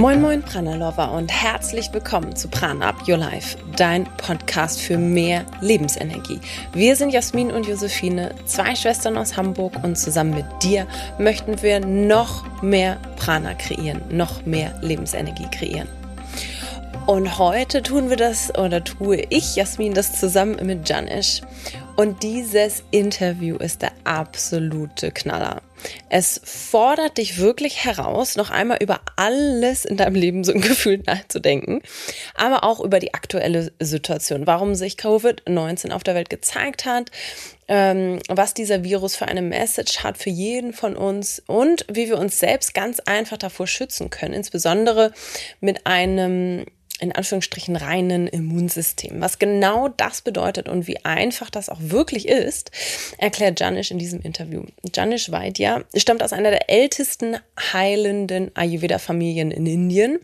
Moin Moin Prana Lover und herzlich willkommen zu Prana Up Your Life, dein Podcast für mehr Lebensenergie. Wir sind Jasmin und Josephine, zwei Schwestern aus Hamburg und zusammen mit dir möchten wir noch mehr Prana kreieren, noch mehr Lebensenergie kreieren. Und heute tun wir das oder tue ich, Jasmin, das zusammen mit Janish. Und dieses Interview ist der absolute Knaller. Es fordert dich wirklich heraus, noch einmal über alles in deinem Leben so ein Gefühl nachzudenken, aber auch über die aktuelle Situation, warum sich Covid-19 auf der Welt gezeigt hat, ähm, was dieser Virus für eine Message hat für jeden von uns und wie wir uns selbst ganz einfach davor schützen können, insbesondere mit einem in Anführungsstrichen reinen Immunsystem. Was genau das bedeutet und wie einfach das auch wirklich ist, erklärt Janish in diesem Interview. Janish Vaidya stammt aus einer der ältesten heilenden Ayurveda-Familien in Indien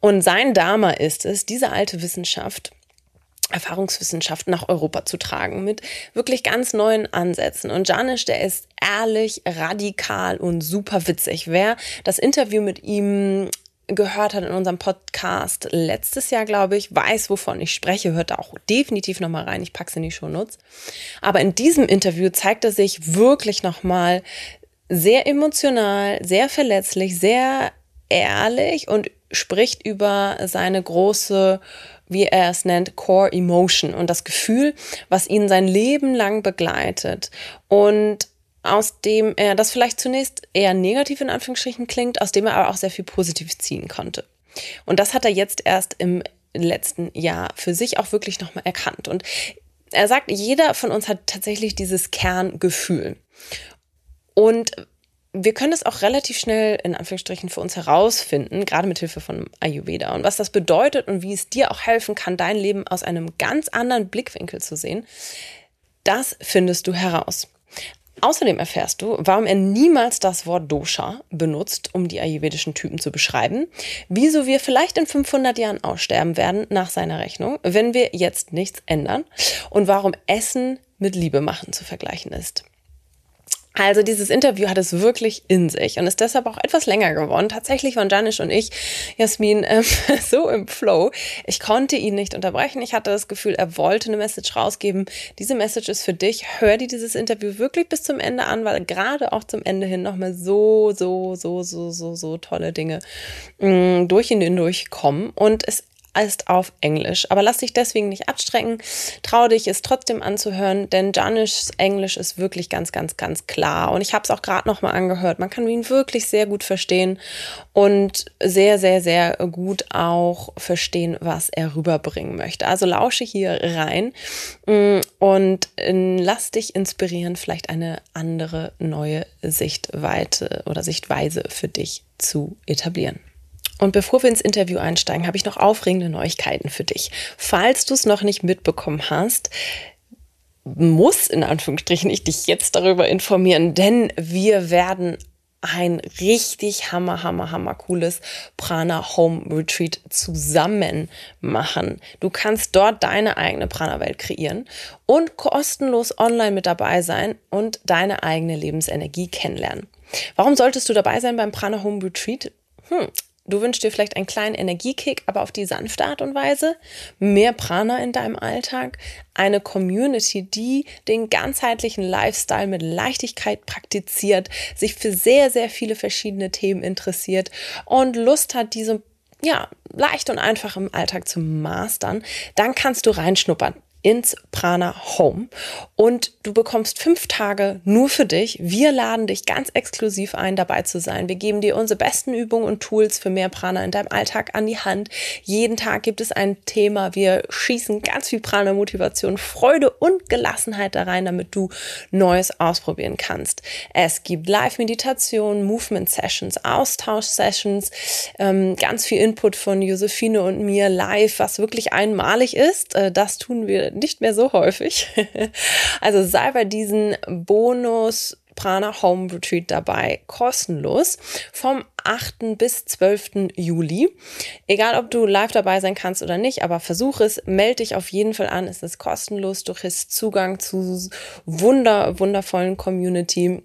und sein Dharma ist es, diese alte Wissenschaft Erfahrungswissenschaft nach Europa zu tragen mit wirklich ganz neuen Ansätzen. Und Janish, der ist ehrlich, radikal und super witzig. Wer das Interview mit ihm gehört hat in unserem Podcast letztes Jahr, glaube ich, weiß, wovon ich spreche, hört da auch definitiv nochmal rein. Ich packe es in die Shownotes. Aber in diesem Interview zeigt er sich wirklich nochmal sehr emotional, sehr verletzlich, sehr ehrlich und spricht über seine große, wie er es nennt, Core Emotion und das Gefühl, was ihn sein Leben lang begleitet. Und aus dem er das vielleicht zunächst eher negativ in Anführungsstrichen klingt, aus dem er aber auch sehr viel positiv ziehen konnte. Und das hat er jetzt erst im letzten Jahr für sich auch wirklich nochmal erkannt. Und er sagt, jeder von uns hat tatsächlich dieses Kerngefühl. Und wir können es auch relativ schnell in Anführungsstrichen für uns herausfinden, gerade mit Hilfe von Ayurveda. Und was das bedeutet und wie es dir auch helfen kann, dein Leben aus einem ganz anderen Blickwinkel zu sehen, das findest du heraus. Außerdem erfährst du, warum er niemals das Wort Dosha benutzt, um die ayurvedischen Typen zu beschreiben, wieso wir vielleicht in 500 Jahren aussterben werden nach seiner Rechnung, wenn wir jetzt nichts ändern und warum Essen mit Liebe machen zu vergleichen ist. Also dieses Interview hat es wirklich in sich und ist deshalb auch etwas länger geworden. Tatsächlich waren Janisch und ich, Jasmin, ähm, so im Flow. Ich konnte ihn nicht unterbrechen. Ich hatte das Gefühl, er wollte eine Message rausgeben. Diese Message ist für dich. Hör dir dieses Interview wirklich bis zum Ende an, weil gerade auch zum Ende hin nochmal so, so, so, so, so, so tolle Dinge mh, mm, durch ihn durchkommen. Und es ist auf Englisch. Aber lass dich deswegen nicht abstrecken. Trau dich, es trotzdem anzuhören, denn Janischs Englisch ist wirklich ganz, ganz, ganz klar. Und ich habe es auch gerade nochmal angehört. Man kann ihn wirklich sehr gut verstehen und sehr, sehr, sehr gut auch verstehen, was er rüberbringen möchte. Also lausche hier rein und äh, lass dich inspirieren, vielleicht eine andere neue Sichtweite oder Sichtweise für dich zu etablieren. Und bevor wir ins Interview einsteigen, habe ich noch aufregende Neuigkeiten für dich. Falls du es noch nicht mitbekommen hast, muss in Anführungsstrichen ich dich jetzt darüber informieren, denn wir werden ein richtig hammer, hammer, hammer cooles Prana Home Retreat zusammen machen. Du kannst dort deine eigene Prana-Welt kreieren und kostenlos online mit dabei sein und deine eigene Lebensenergie kennenlernen. Warum solltest du dabei sein beim Prana Home Retreat? Hm, Du wünschst dir vielleicht einen kleinen Energiekick, aber auf die sanfte Art und Weise, mehr Prana in deinem Alltag, eine Community, die den ganzheitlichen Lifestyle mit Leichtigkeit praktiziert, sich für sehr, sehr viele verschiedene Themen interessiert und Lust hat, diese ja, leicht und einfach im Alltag zu mastern, dann kannst du reinschnuppern ins Prana Home und du bekommst fünf Tage nur für dich. Wir laden dich ganz exklusiv ein, dabei zu sein. Wir geben dir unsere besten Übungen und Tools für mehr Prana in deinem Alltag an die Hand. Jeden Tag gibt es ein Thema. Wir schießen ganz viel Prana, Motivation, Freude und Gelassenheit da rein, damit du Neues ausprobieren kannst. Es gibt Live-Meditation, Movement-Sessions, Austausch-Sessions, ähm, ganz viel Input von Josephine und mir live, was wirklich einmalig ist. Äh, das tun wir nicht mehr so häufig. Also sei bei diesen Bonus Prana Home Retreat dabei, kostenlos vom 8. bis 12. Juli. Egal, ob du live dabei sein kannst oder nicht, aber versuch es, melde dich auf jeden Fall an. Es ist kostenlos. Du kriegst Zugang zu wunder, wundervollen Community,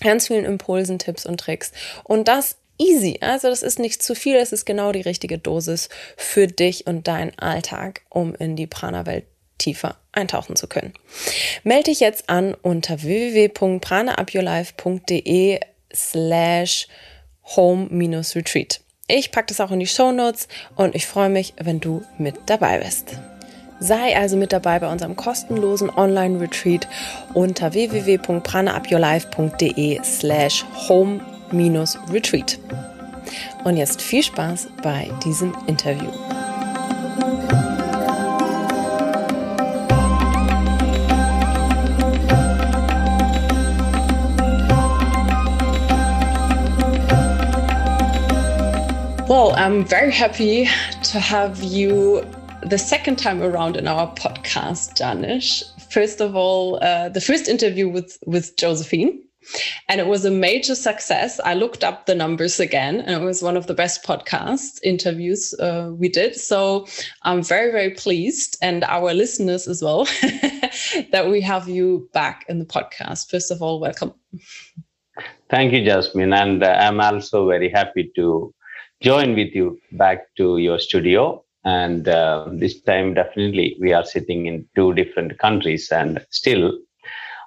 ganz vielen Impulsen, Tipps und Tricks. Und das easy. Also das ist nicht zu viel, es ist genau die richtige Dosis für dich und deinen Alltag, um in die Prana-Welt tiefer eintauchen zu können. Melde dich jetzt an unter www.pranaupyourlife.de slash home-retreat. Ich packe das auch in die Show Notes und ich freue mich, wenn du mit dabei bist. Sei also mit dabei bei unserem kostenlosen Online-Retreat unter www.pranaupyourlife.de slash home-retreat. Und jetzt viel Spaß bei diesem Interview. Well, I'm very happy to have you the second time around in our podcast, Janesh. First of all, uh, the first interview with with Josephine, and it was a major success. I looked up the numbers again, and it was one of the best podcast interviews uh, we did. So I'm very very pleased, and our listeners as well, that we have you back in the podcast. First of all, welcome. Thank you, Jasmine, and uh, I'm also very happy to join with you back to your studio. And uh, this time definitely we are sitting in two different countries. And still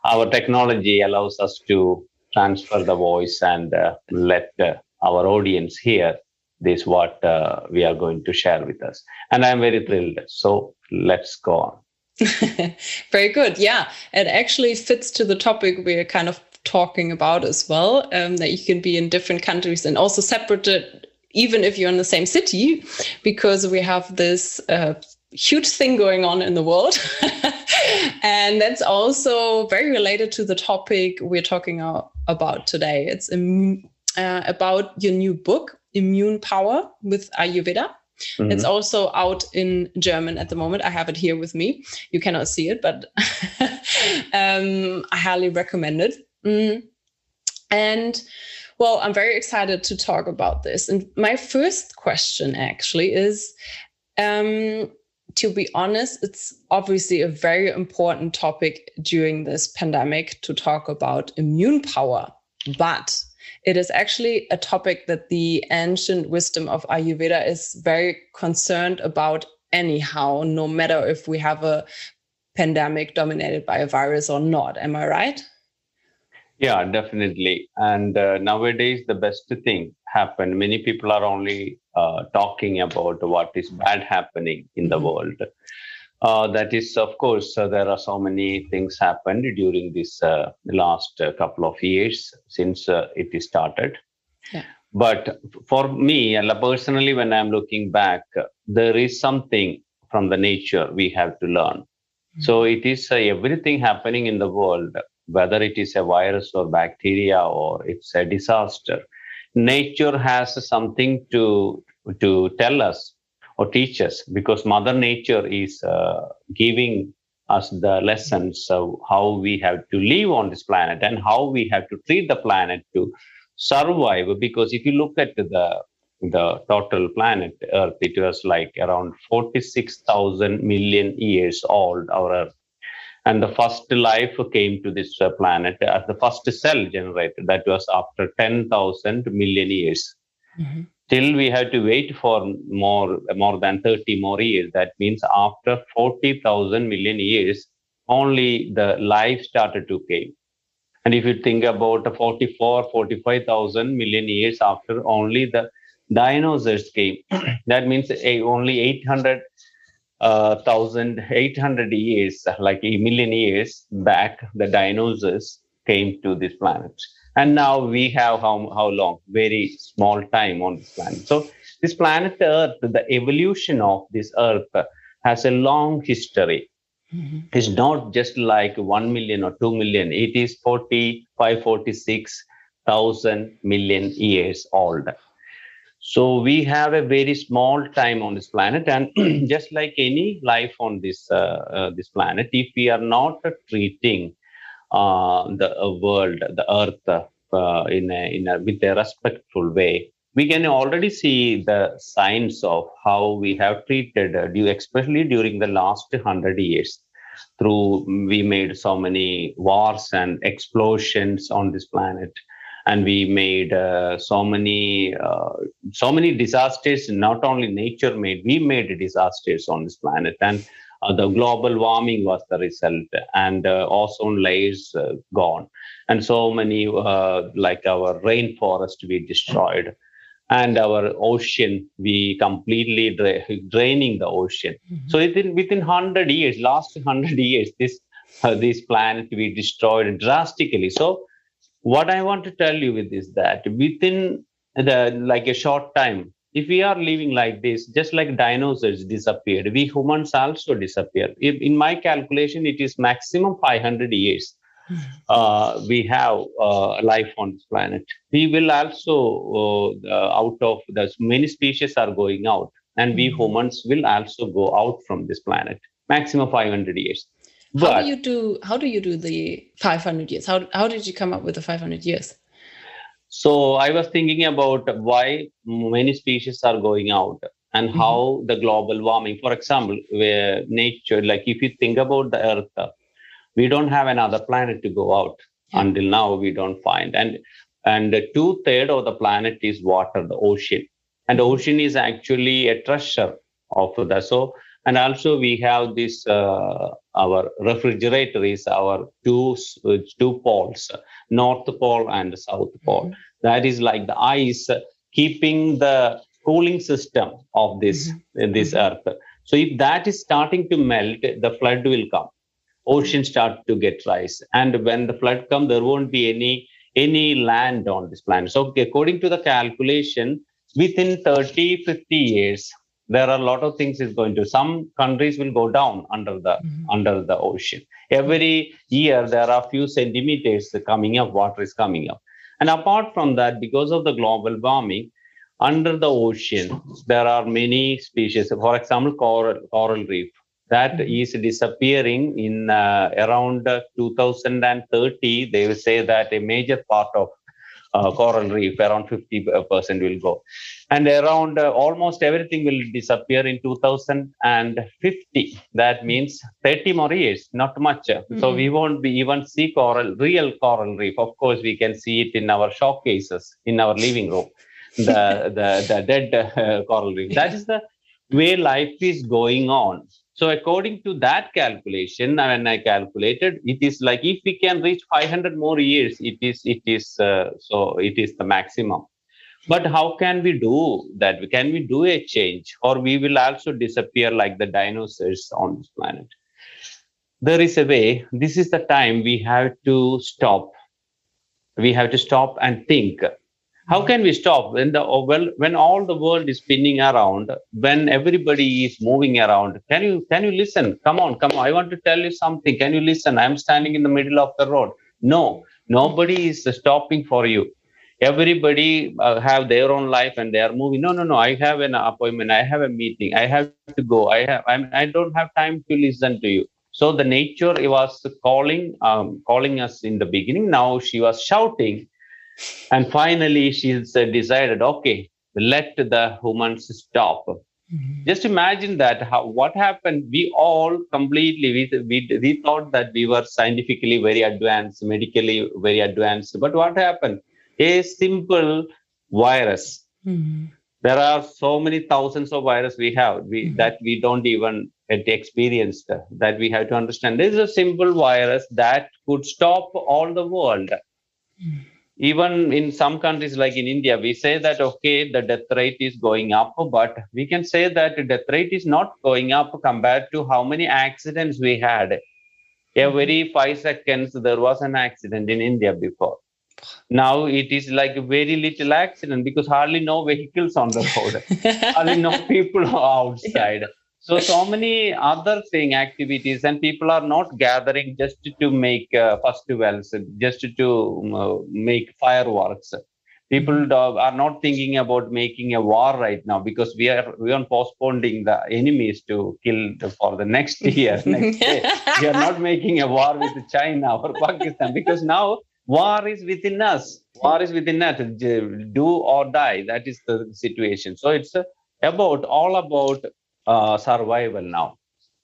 our technology allows us to transfer the voice and uh, let uh, our audience hear this what uh, we are going to share with us. And i'm very thrilled. So let's go on. Very good. Yeah. It actually fits to the topic we're kind of talking about as well um, that you can be in different countries and also separated even if you're in the same city, because we have this uh, huge thing going on in the world. and that's also very related to the topic we're talking about today. It's uh, about your new book, Immune Power with Ayurveda. Mm-hmm. It's also out in German at the moment. I have it here with me. You cannot see it, but um, I highly recommend it. Mm. And well, I'm very excited to talk about this. And my first question actually is um, to be honest, it's obviously a very important topic during this pandemic to talk about immune power. But it is actually a topic that the ancient wisdom of Ayurveda is very concerned about, anyhow, no matter if we have a pandemic dominated by a virus or not. Am I right? Yeah, definitely. And uh, nowadays, the best thing happened. Many people are only uh, talking about what is bad happening in the world. Uh, that is, of course, uh, there are so many things happened during this uh, last uh, couple of years since it started. Yeah. But for me, and personally, when I'm looking back, there is something from the nature we have to learn. Mm-hmm. So it is everything happening in the world whether it is a virus or bacteria or it's a disaster. Nature has something to, to tell us or teach us because Mother Nature is uh, giving us the lessons of how we have to live on this planet and how we have to treat the planet to survive. Because if you look at the the total planet Earth, it was like around 46,000 million years old, our Earth and the first life came to this uh, planet as the first cell generated. That was after 10000 million years. Mm-hmm. till we have to wait for more more than 30 more years. That means after 40000 million years only the life started to came. And if you think about 44 45000 million years after only the dinosaurs came. That means eh, only 800 uh, 1800 years, like a million years back, the dinosaurs came to this planet. And now we have how, how long? Very small time on this planet. So, this planet Earth, the evolution of this Earth has a long history. Mm-hmm. It's not just like 1 million or 2 million, it is 45, 46,000 million years old. So we have a very small time on this planet, and just like any life on this uh, uh, this planet, if we are not treating uh, the uh, world, the Earth, uh, in a, in a, with a respectful way, we can already see the signs of how we have treated, uh, especially during the last hundred years. Through we made so many wars and explosions on this planet and we made uh, so many uh, so many disasters not only nature made we made disasters on this planet. And uh, the global warming was the result. And uh, ozone layers uh, gone. And so many uh, like our rainforest we destroyed. And our ocean we completely dra- draining the ocean. Mm-hmm. so within within 100 years last 100 years this this planet we destroyed drastically. So what i want to tell you with is that within the like a short time if we are living like this just like dinosaurs disappeared we humans also disappear if, in my calculation it is maximum 500 years hmm. uh, we have uh, life on this planet we will also uh, out of the many species are going out and we hmm. humans will also go out from this planet maximum 500 years but, how do you do? How do you do the 500 years? How how did you come up with the 500 years? So I was thinking about why many species are going out and mm-hmm. how the global warming. For example, where nature, like if you think about the Earth, we don't have another planet to go out yeah. until now. We don't find and and two third of the planet is water, the ocean, and the ocean is actually a treasure of the so and also we have this uh, our refrigerator is our two uh, two poles north pole and south pole mm-hmm. that is like the ice keeping the cooling system of this mm-hmm. this mm-hmm. earth so if that is starting to melt the flood will come ocean start to get rise and when the flood come there won't be any any land on this planet so according to the calculation within 30 50 years there are a lot of things is going to some countries will go down under the mm-hmm. under the ocean every year there are few centimeters coming up water is coming up and apart from that because of the global warming under the ocean there are many species for example coral coral reef that mm-hmm. is disappearing in uh, around 2030 they will say that a major part of uh, coral reef around 50% will go. And around uh, almost everything will disappear in 2050 that means 30 more years not much. Mm-hmm. so we won't be even see coral real coral reef of course we can see it in our showcases in our living room the the, the dead uh, coral reef that is the way life is going on so according to that calculation, when I calculated, it is like if we can reach 500 more years, it is it is uh, so it is the maximum. But how can we do that? Can we do a change, or we will also disappear like the dinosaurs on this planet? There is a way. This is the time we have to stop. We have to stop and think how can we stop when the oh, well when all the world is spinning around when everybody is moving around? Can you can you listen? Come on come on. I want to tell you something. Can you listen? I'm standing in the middle of the road. No nobody is stopping for you. Everybody uh, have their own life and they are moving. No no no. I have an appointment. I have a meeting. I have to go. I have I'm, i don't have time to listen to you. So the nature was calling um, calling us in the beginning. Now she was shouting and finally she decided okay let the humans stop. Mm-hmm. just imagine that how what happened. We all completely we, we, we thought that we were scientifically very advanced medically very advanced. But what happened? A simple virus. Mm-hmm. there are so many thousands of viruses we have we, mm-hmm. that we don't even experience that we have to understand. This is a simple virus that could stop all the world. Mm-hmm even in some countries like in india we say that okay the death rate is going up but we can say that the death rate is not going up compared to how many accidents we had. Every mm-hmm. 5 seconds there was an accident in india before. Now it is like a very little accident because hardly no vehicles on the road. Hardly no people outside so so many other thing activities and people are not gathering just to make uh, festivals just to uh, make fireworks. People mm-hmm. are not thinking about making a war right now because we are we are postponing the enemies to kill for the next year next day. we are not making a war with china or pakistan because now war is within us. War is within us. Do or die. That is the situation. So it's about all about uh, survival now.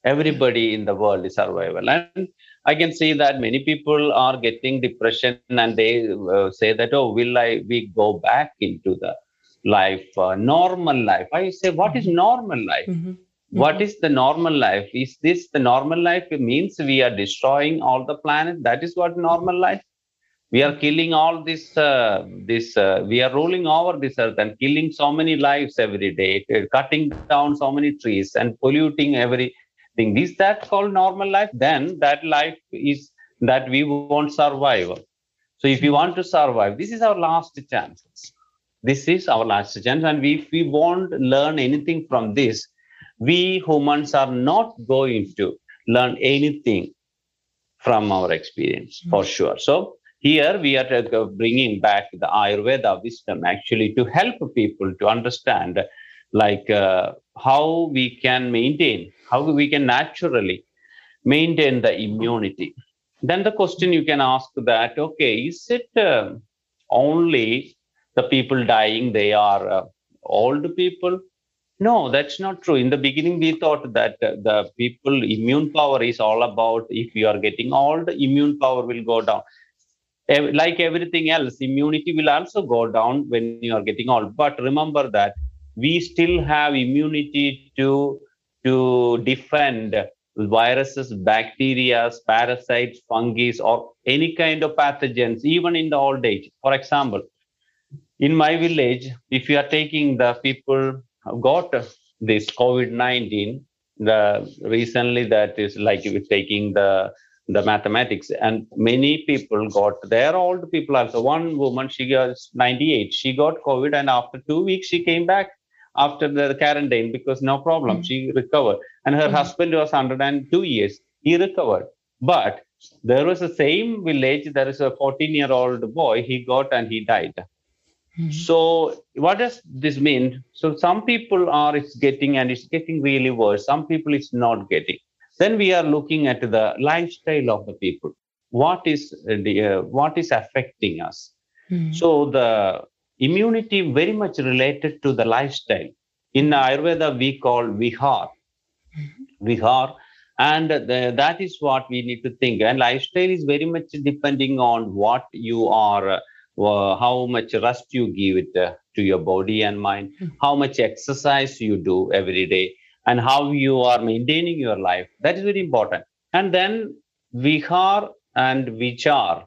Everybody in the world is survival. And I can see that many people are getting depression and they uh, say that, oh, will I we go back into the life, uh, normal life? I say, what is normal life? Mm-hmm. What mm-hmm. is the normal life? Is this the normal life? It means we are destroying all the planet. That is what normal life. We are killing all this. Uh, this uh, we are rolling over this earth and killing so many lives every day, cutting down so many trees and polluting every thing. Is that called normal life? Then that life is that we won't survive. So if you want to survive, this is our last chance. This is our last chance. And if we won't learn anything from this, we humans are not going to learn anything from our experience for hmm. sure. So here we are bringing back the Ayurveda wisdom actually to help people to understand like uh, how we can maintain, how we can naturally maintain the immunity. Then the question you can ask that, okay, is it uh, only the people dying, they are uh, old people? No, that's not true. In the beginning, we thought that uh, the people immune power is all about if you are getting old, immune power will go down. Like everything else, immunity will also go down when you are getting old. But remember that we still have immunity to to defend viruses, bacteria, parasites, fungi, or any kind of pathogens, even in the old age. For example, in my village, if you are taking the people got this COVID-19, the recently that is like taking the the mathematics and many people got their old people also one woman she was 98 she got covid and after two weeks she came back after the quarantine because no problem, mm-hmm. she recovered. And her mm-hmm. husband was 102 years, he recovered. But there was the same village, there is a 14 year old boy, he got and he died. Mm-hmm. So, what does this mean? So, some people are it's getting and it's getting really worse. Some people it's not getting. Then we are looking at the lifestyle of the people. What is the uh, what is affecting us? Mm-hmm. So the immunity very much related to the lifestyle. In Ayurveda, we call vihar. Mm-hmm. Vihar. And the, that is what we need to think. And lifestyle is very much depending on what you are, uh, how much rest you give it uh, to your body and mind, mm-hmm. how much exercise you do every day, and how you are maintaining your life. That is very important. And then vihar and vichar.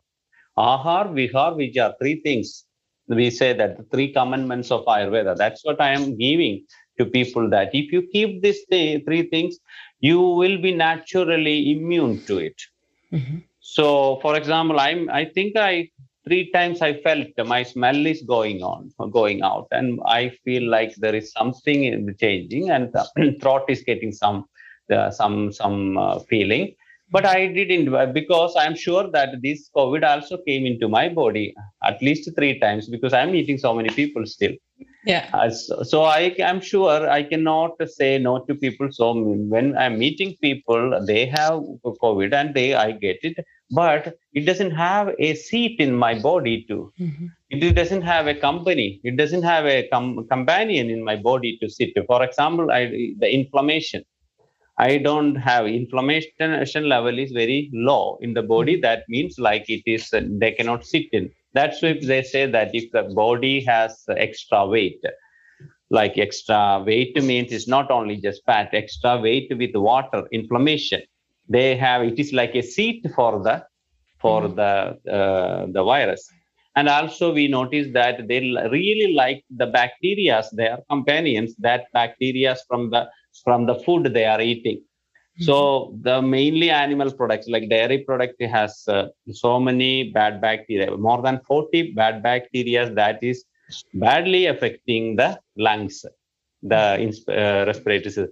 Ahar, vihar, vichar, three things we say that the three commandments of Ayurveda. That's what I am giving to people that if you keep these three things, you will be naturally immune to it. Mm-hmm. So, for example, I'm I think I three times I felt my smell is going on, going out, and I feel like there is something in the changing, and the throat is getting some uh, some some uh, feeling. But i didn't because i'm sure that this covid also came into my body at least three times because i'm meeting so many people still. Yeah. Uh, so, so i i'm sure i cannot say no to people. So when i'm meeting people they have covid and they i get it but it doesn't have a seat in my body too mm-hmm. it doesn't have a company it doesn't have a com- companion in my body to sit for example I, the inflammation I don't have inflammation level is very low in the body. Hmm. That means like it is they cannot sit in. That's why they say that if the body has extra weight, like extra weight means it's not only just fat, extra weight with water, inflammation. They have it is like a seat for the for mm. the uh, the virus. And also we notice that they really like the bacteria, their companions, that bacteria from the from the food they are eating. Mm-hmm. So the mainly animal products like dairy product has uh, so many bad bacteria, more than 40 bad bacteria that is badly affecting the lungs, the uh, respiratory system.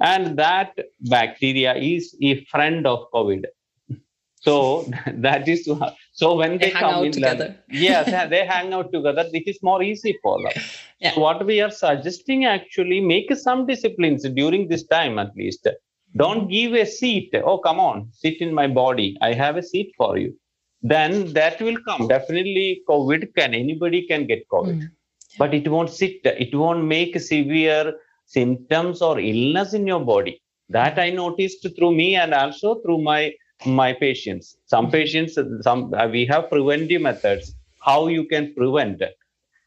And that bacteria is a friend of COVID. So that is so when they, they come in, together. yes, they hang out together. this is more easy for them. Yeah. So what we are suggesting actually make some disciplines during this time at least. Don't give a seat. Oh, come on, sit in my body. I have a seat for you. Then that will come. Definitely, COVID can anybody can get COVID, mm. but it won't sit. It won't make severe symptoms or illness in your body. That I noticed through me and also through my my patients. Some mm-hmm. patients, some uh, we have preventive methods. How you can prevent?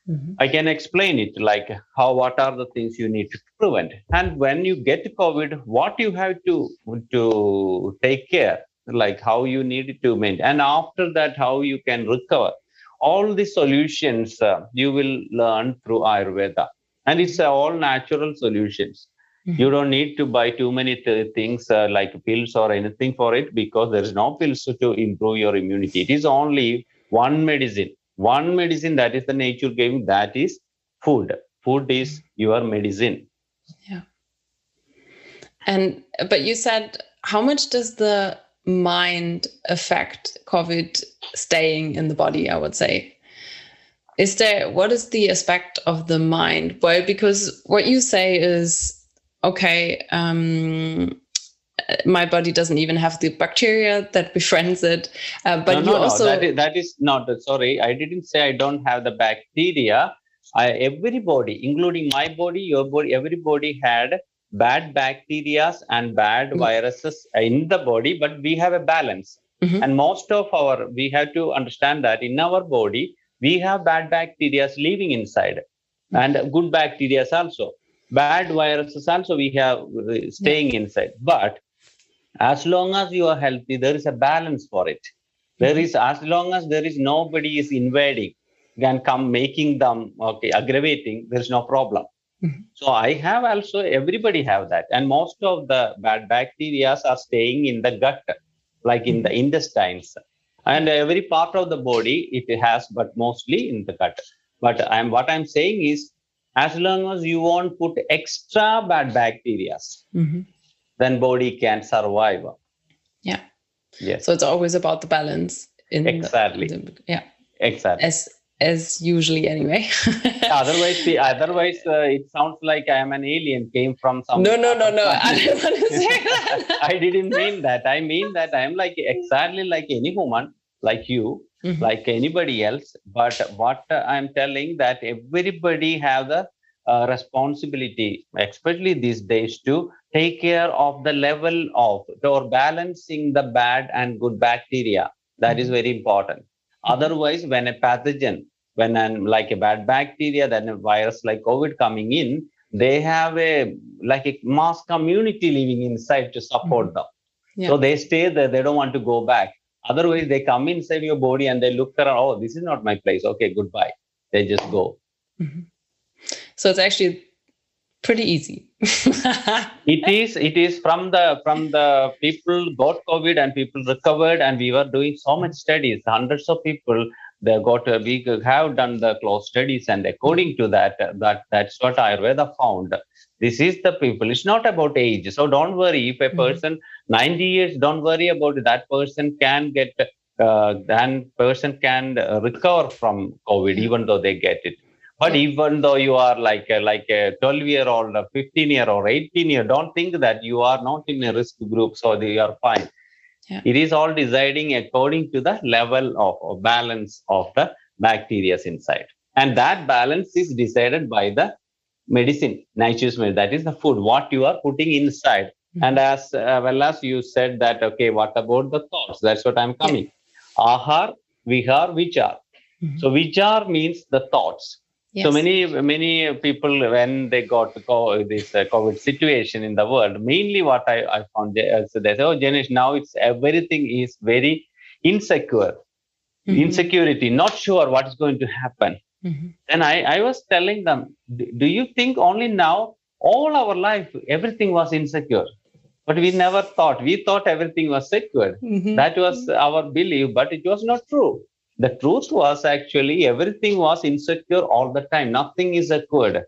Mm-hmm. I can explain it like how what are the things you need to prevent, and when you get COVID, what you have to to take care, like how you need to maintain, and after that how you can recover. All the solutions uh, you will learn through Ayurveda, and it's all natural solutions. Mm-hmm. You don't need to buy too many th- things uh, like pills or anything for it because there is no pills to improve your immunity. It is only one medicine, one medicine that is the nature giving, that is food. Food is your medicine. Yeah. And, but you said, how much does the mind affect COVID staying in the body? I would say is there what is the aspect of the mind well because what you say is okay, um, my body doesn't even have the bacteria that befriends it. Uh, but no, you no, also no, that is, that is not sorry. I didn't say I don't have the bacteria. I, everybody, including my body, your body, everybody had bad bacteria and bad mm-hmm. viruses in the body, but we have a balance. Mm-hmm. And most of our, we have to understand that in our body, we have bad bacteria living inside mm-hmm. and good bacteria also. Bad viruses also we have uh, staying inside. But as long as you are healthy there is a balance for it. There is as long as there is nobody is invading can come making them okay aggravating there is no problem. Mm-hmm. so i have also everybody have that. And most of the bad bacteria are staying in the gut like in the mm-hmm. intestines and every part of the body it has but mostly in the gut. But i'm what i'm saying is as long as you won't put extra bad bacteria mm-hmm. then body can survive. Yeah. Yes. So it's always about the balance in exactly. the, yeah. Exactly. As as usually anyway. Otherwise the, otherwise uh, it sounds like i am an alien came from some no no no no. i didn't want to say that. I didn't mean that. I mean that i'm like exactly like any woman like you mm-hmm. like anybody else. But what i'm telling that everybody have the uh, responsibility especially these days to take care of the level of or balancing the bad and good bacteria. That is mm-hmm. very important. Mm-hmm. otherwise when a pathogen when an like a bad bacteria then a virus like covid coming in they have a like a mass community living inside to support mm-hmm. them yeah. so they stay there they don't want to go back Otherwise, they come inside your body and they look around. Oh, this is not my place. Okay, goodbye. They just go. Mm-hmm. So it's actually pretty easy. it is. It is from the from the people got COVID and people recovered, and we were doing so much studies. Hundreds of people they got. Uh, we have done the close studies, and according to that, that that's what Ayurveda found this is the people. It's not about age. So don't worry if a mm-hmm. person mm-hmm. 90 years, don't worry about it. that person can get uh, then person can recover from COVID even though they get it. But even though you are like a, like a 12 year old, a 15 year or 18 year, don't think that you are not in a risk group, so you are fine. Yeah. It is all deciding according to the level of, of balance of the bacteria inside. And that balance is decided by the medicine, nature's medicine, that is the food, what you are putting inside. Mm-hmm. And as uh, well as you said that, okay, what about the thoughts? That's what I'm coming. Yeah. Ahar, vihar, vichar. Mm-hmm. So vichar means the thoughts. Yes. So many many people when they got this uh, COVID situation in the world, mainly what I, I found uh, so they say, oh, Janesh, now it's everything is very insecure, mm-hmm. insecurity, not sure what is going to happen. Mm-hmm. And I, I was telling them, do you think only now, all our life, everything was insecure? But we never thought, we thought everything was secure. Mm-hmm. That was our belief, but it was not true. The truth was actually everything was insecure all the time. Nothing is secured.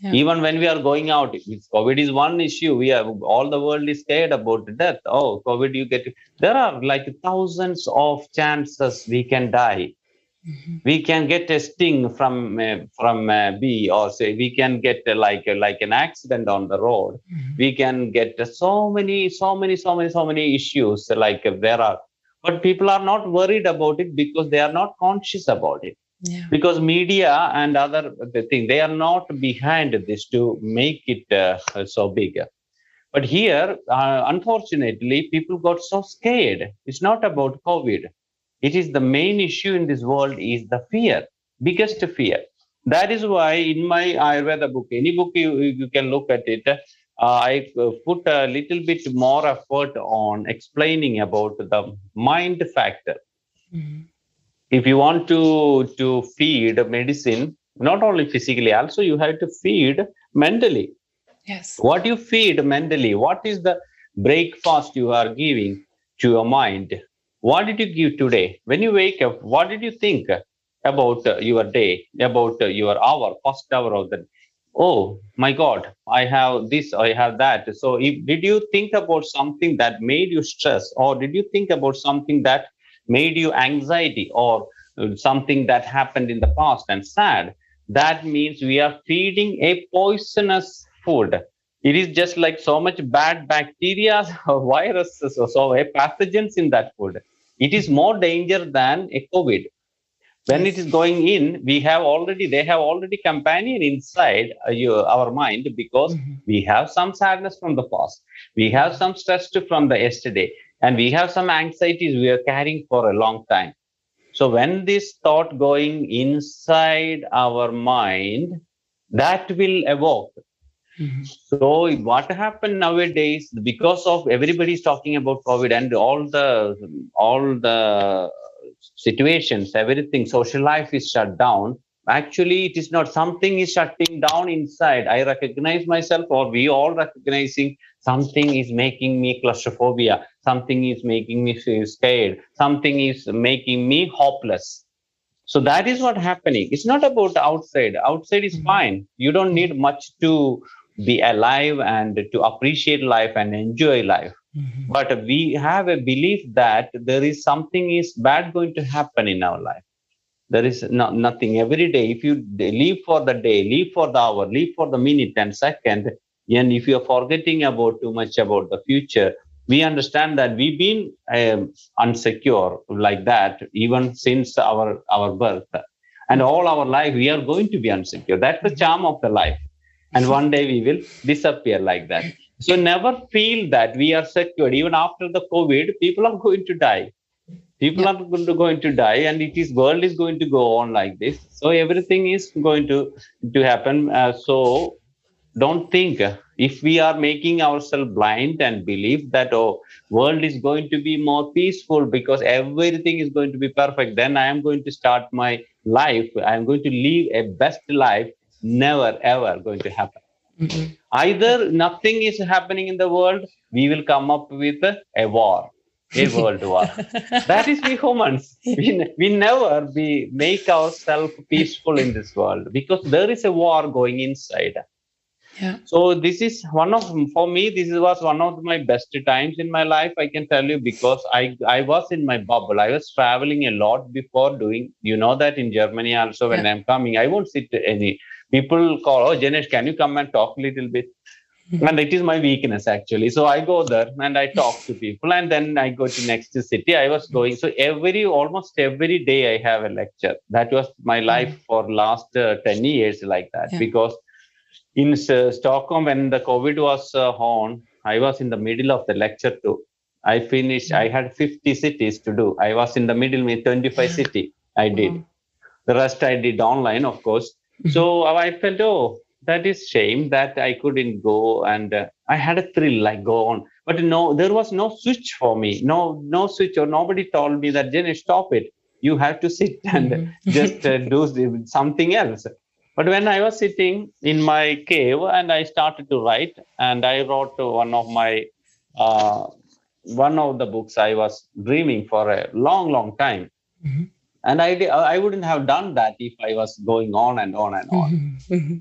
Yeah. Even when we are going out, COVID is one issue. We have all the world is scared about death. Oh, COVID, you get. it. There are like thousands of chances we can die Mm-hmm. We can get a sting from uh, from uh, bee, or say we can get uh, like uh, like an accident on the road. Mm-hmm. We can get so many, so many, so many, so many issues. Like uh, there are, but people are not worried about it because they are not conscious about it. Yeah. Because media and other the thing, they are not behind this to make it uh, so big. But here, uh, unfortunately, people got so scared. It's not about COVID. It is the main issue in this world is the fear, biggest fear. That is why in my Ayurveda book, any book you, you can look at it, I put a little bit more effort on explaining about the mind factor. Mm-hmm. If you want to to feed medicine, not only physically, also you have to feed mentally. Yes. What you feed mentally, what is the breakfast you are giving to your mind? What did you give today? When you wake up, what did you think about uh, your day, about uh, your hour, first hour of the oh my god i have this i have that. So if, did you think about something that made you stress? Or did you think about something that made you anxiety? Or uh, something that happened in the past and sad? That means we are feeding a poisonous food. It is just like so much bad bacteria or viruses or so pathogens in that food. It is more danger than a covid when it is going in we have already they have already companion inside uh, your, our mind because mm-hmm. we have some sadness from the past we have some stress from the yesterday and we have some anxieties we are carrying for a long time so when this thought going inside our mind, that will evoke. Mm-hmm. So what happened nowadays because of everybody is talking about COVID and all the all the situations, everything, social life is shut down. Actually, it is not something is shutting down inside. I recognize myself, or we all recognizing something is making me claustrophobia something is making me scared something is making me hopeless so that is what happening it's not about outside outside is mm-hmm. fine you don't need much to be alive and to appreciate life and enjoy life mm-hmm. but we have a belief that there is something is bad going to happen in our life. There is no, nothing. Every day if you live for the day live for the hour live for the minute and second and if you're forgetting about too much about the future we understand that we've been um, unsecure like that even since our our birth. And all our life we are going to be unsecure. That's the charm of the life. And one day we will disappear like that so never feel that we are secured. even after the covid people are going to die. People yeah. are going to, going to die and it is world is going to go on like this. So everything is going to to happen. Uh, so don't think if we are making ourselves blind and believe that oh world is going to be more peaceful because everything is going to be perfect then i am going to start my life. I am going to live a best life never ever going to happen mm-hmm. either nothing is happening in the world we will come up with a war a world war that is we humans we, we never we make ourselves peaceful in this world because there is a war going inside yeah. So this is one of for me this was one of my best times in my life. I can tell you because I I was in my bubble. I was traveling a lot before doing. You know that in Germany also when yeah. I'm coming, I won't sit any. People call, oh Janesh, can you come and talk a little bit? Mm-hmm. and it is my weakness actually so i go there and i talk to people and then i go to next city i was going so every almost every day i have a lecture that was my life mm-hmm. for last uh, 10 years like that yeah. because in uh, Stockholm when the COVID was uh, on, I was in the middle of the lecture too. I finished. I had 50 cities to do. I was in the middle with 25 city. I did. Mm. The rest I did online, of course. So I felt, oh, that is shame that I couldn't go, and uh, I had a thrill like go on. But no, there was no switch for me. No, no switch, or nobody told me that Jenny, stop it. You have to sit and mm-hmm. just uh, do something else. But when I was sitting in my cave and I started to write, and I wrote one of my uh, one of the books I was dreaming for a long, long time. Mm-hmm. And I I wouldn't have done that if I was going on and on and on. Mm-hmm. mm-hmm.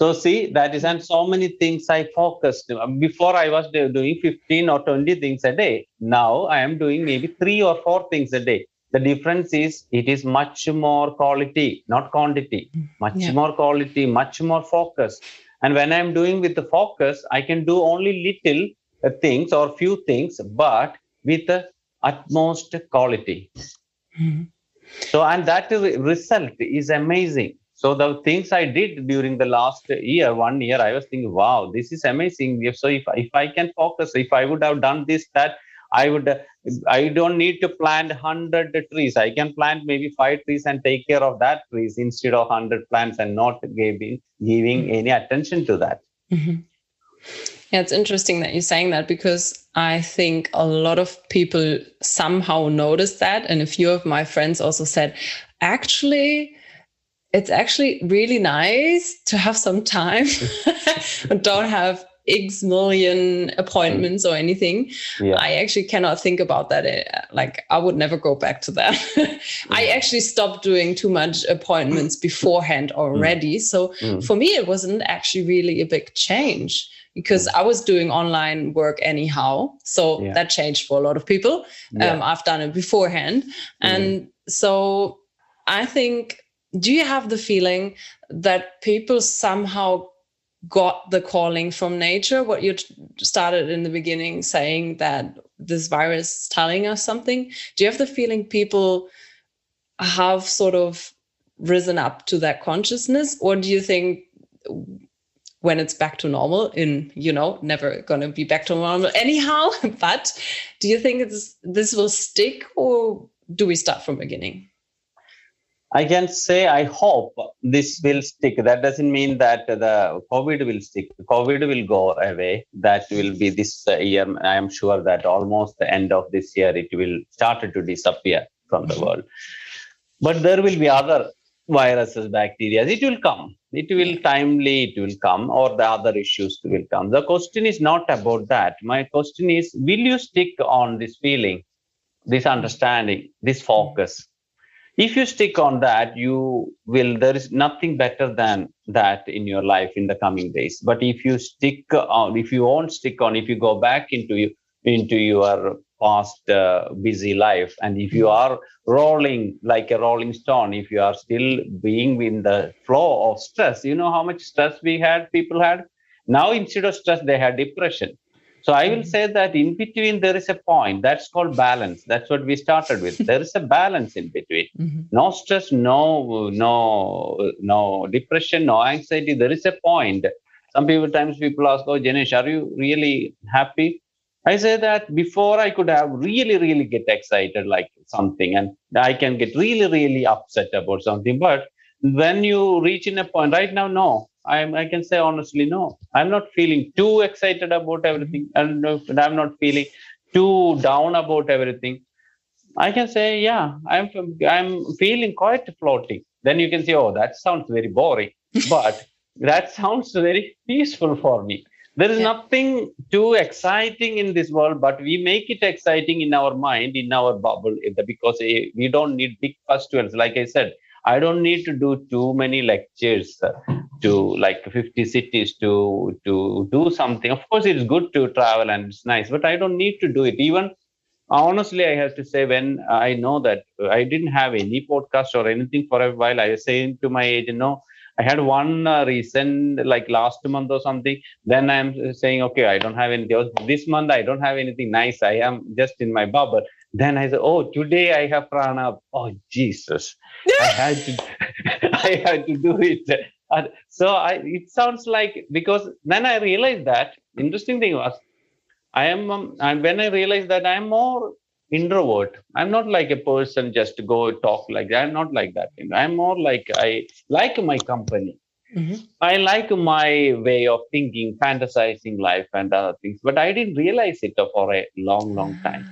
So see, that is, and so many things I focused. Before I was doing 15 or 20 things a day. Now I am doing maybe three or four things a day the difference is it is much more quality not quantity much yeah. more quality much more focus and when i'm doing with the focus i can do only little uh, things or few things but with the utmost quality mm-hmm. So and that result is amazing So the things I did during the last year, one year, I was thinking, wow, this is amazing. If So if, if I can focus, if I would have done this, that, I would, I don't need to plant 100 trees. I can plant maybe five trees and take care of that trees instead of 100 plants and not giving, giving mm-hmm. any attention to that. Mm-hmm. Yeah, it's interesting that you're saying that because I think a lot of people somehow noticed that. And a few of my friends also said, actually, it's actually really nice to have some time and don't have X million appointments or anything. Yeah. I actually cannot think about that. Uh, like, I would never go back to that. I actually stopped doing too much appointments beforehand already. Mm. So mm. for me, it wasn't actually really a big change because. I was doing online work anyhow. So yeah. that changed for a lot of people. Yeah. Um, I've done it beforehand. And so I think do you have the feeling that people somehow got the calling from nature what you started in the beginning saying that this virus is telling us something do you have the feeling people have sort of risen up to that consciousness or do you think when it's back to normal in you know never going to be back to normal anyhow but do you think it's this will stick or do we start from beginning I can say I hope this will stick. That doesn't mean that the COVID will stick. COVID will go away. That will be this year. I am sure that almost the end of this year it will start to disappear from the world. But there will be other viruses, bacteria. It will come. It will timely. It will come, or the other issues will come. The question is not about that. My question is: Will you stick on this feeling, this understanding, this focus? if you stick on that you will there is nothing better than that in your life in the coming days but if you stick on if you won't stick on if you go back into into your past uh, busy life and if you are rolling like a rolling stone if you are still being in the flow of stress you know how much stress we had people had now instead of stress they had depression so I will say that in between there is a point that's called balance. That's what we started with. There is a balance in between. Mm-hmm. No stress, no no no depression, no anxiety. There is a point. Some people times people ask, "Oh, Janesh, are you really happy?" I say that before I could have really really get excited like something, and I can get really really upset about something. But when you reach in a point, right now, no, I'm, I can say honestly, no. I'm not feeling too excited about everything, mm-hmm. uh, and I'm not feeling too down about everything. I can say, yeah, I'm I'm feeling quite floating. Then you can say, oh, that sounds very boring, but that sounds very peaceful for me. There is yeah. nothing too exciting in this world, but we make it exciting in our mind, in our bubble, because eh, we don't need big festivals. Like I said, I don't need to do too many lectures to like 50 cities to to do something of course it's good to travel and it's nice but i don't need to do it even honestly i have to say when i know that i didn't have any podcast or anything for a while i was saying to my agent no i had one uh, recent like last month or something. Then i'm saying okay i don't have anything. This month i don't have anything nice. I am just in my bubble. Then i said oh today i have prana. Oh jesus. I had to i had to do it. Uh, so I, it sounds like because then I realized that interesting thing was I am um, and when I realized that I am more introvert. I'm not like a person just to go talk like that. I'm not like that. I'm more like I like my company. Mm-hmm. I like my way of thinking, fantasizing life and other things. But I didn't realize it for a long, long time.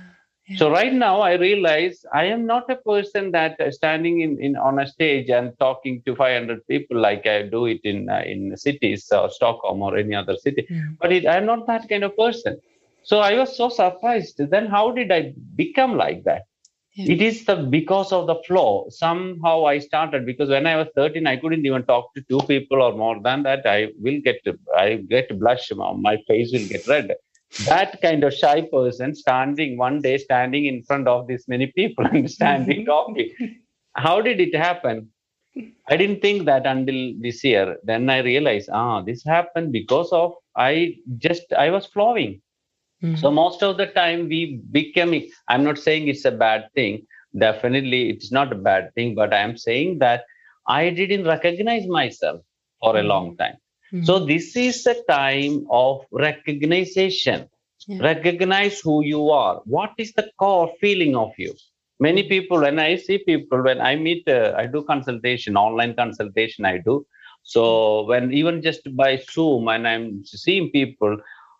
So right now I realize I am not a person that uh, standing in, in on a stage and talking to 500 people like I do it in uh, in cities or Stockholm or any other city. Yeah. But it, I'm not that kind of person. So I was so surprised. Then how did I become like that? Yeah. It is the because of the flow. Somehow I started because when I was 13, I couldn't even talk to two people or more than that. I will get I get blush. My face will get red that kind of shy person standing one day standing in front of this many people and standing talking how did it happen i didn't think that until this year then i realized ah this happened because of i just i was flowing mm-hmm. so most of the time we became i'm not saying it's a bad thing definitely it's not a bad thing but i'm saying that I didn't recognize myself for a long time. Mm-hmm. So this is a time of recognition. Yeah. Recognize who you are. What is the core feeling of you? Many people, when I see people, when I meet, uh, I do consultation, online consultation, I do. So when even just by Zoom and I'm seeing people,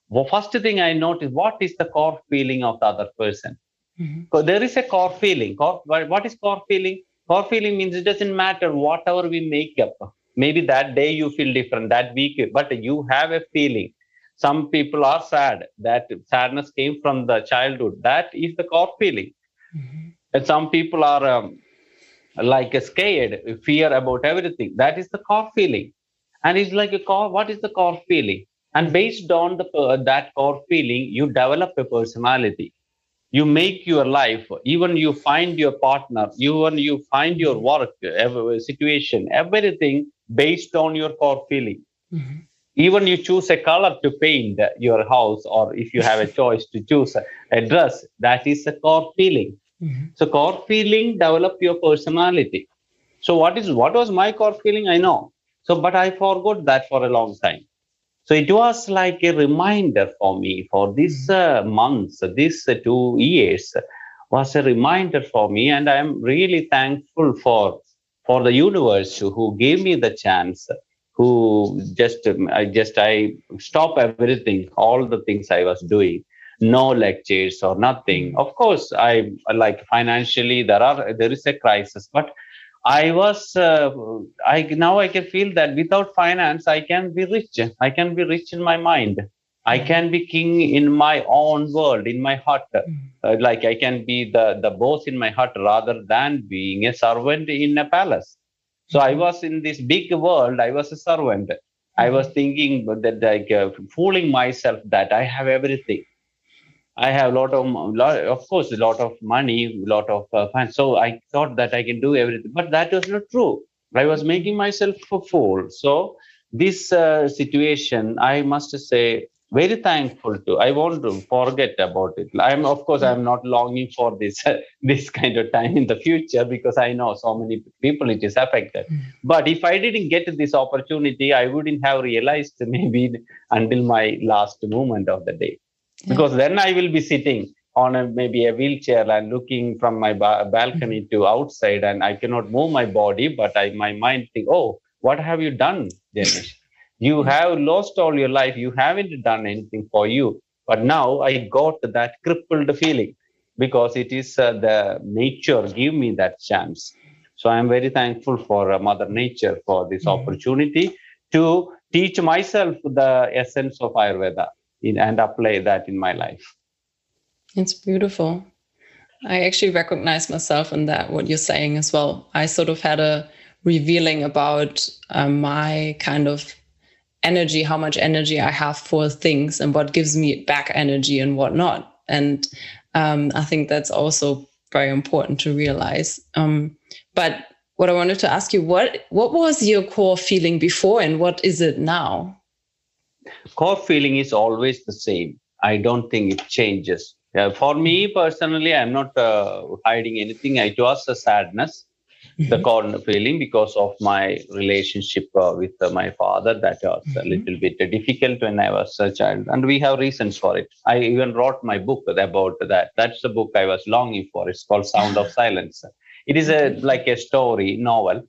the first thing I notice, what is the core feeling of the other person? Mm-hmm. So there is a core feeling. Core, what is core feeling? Core feeling means it doesn't matter whatever we make up. Maybe that day you feel different, that week, but you have a feeling. Some people are sad. That sadness came from the childhood. That is the core feeling. Mm-hmm. And some people are um, like scared, fear about everything. That is the core feeling. And it's like a core. What is the core feeling? And based on the uh, that core feeling, you develop a personality. You make your life even you find your partner even you find your work every situation everything based on your core feeling. Mm-hmm. even you choose a color to paint your house or if you have a choice to choose a, dress that is a core feeling. Mm-hmm. so core feeling develop your personality. So what is what was my core feeling? I know. So but i forgot that for a long time so it was like a reminder for me for these uh, months, these uh, two years was a reminder for me. And I'm really thankful for, for the universe who gave me the chance, who just, um, I just, I stop everything, all the things I was doing no lectures or nothing of course i like financially there are there is a crisis but I was, uh, I now I can feel that without finance, I can be rich. I can be rich in my mind. I can be king in my own world, in my heart. Hmm. Uh, like I can be the, the boss in my heart rather than being a servant in a palace. So I hmm. was in this big world. I was a servant. I was thinking that like uh, fooling myself that I have everything. I have a lot of, lot, of course, a lot of money, a lot of uh, fans. So I thought that I can do everything, but that was not true. I was making myself a fool. So this uh, situation, I must say, very thankful to. I won't forget about it. I'm, of course, I'm not longing for this this kind of time in the future because I know so many people it is affected. Mm. But if I didn't get this opportunity, I wouldn't have realized maybe until my last moment of the day because then I will be sitting on a, maybe a wheelchair and looking from my ba- balcony mm-hmm. to outside and I cannot move my body, but I, my mind think, oh, what have you done, Janesh? You mm-hmm. have lost all your life. You haven't done anything for you. But now I got that crippled feeling because it is uh, the nature give me that chance. So I'm very thankful for uh, Mother Nature for this mm-hmm. opportunity to teach myself the essence of Ayurveda in, and apply that in my life. It's beautiful. I actually recognize myself in that, what you're saying as well. I sort of had a revealing about um, my kind of energy, how much energy I have for things and what gives me back energy and what not. And um, I think that's also very important to realize. Um, but what I wanted to ask you, what what was your core feeling before and what is it now? Core feeling is always the same. I don't think it changes. Uh, for me personally, I'm not uh, hiding anything. It was a sadness, mm-hmm. the core feeling, because of my relationship uh, with uh, my father. That was mm-hmm. a little bit difficult when I was a child, and we have reasons for it. I even wrote my book about that. That's the book I was longing for. It's called Sound of Silence. It is a like a story novel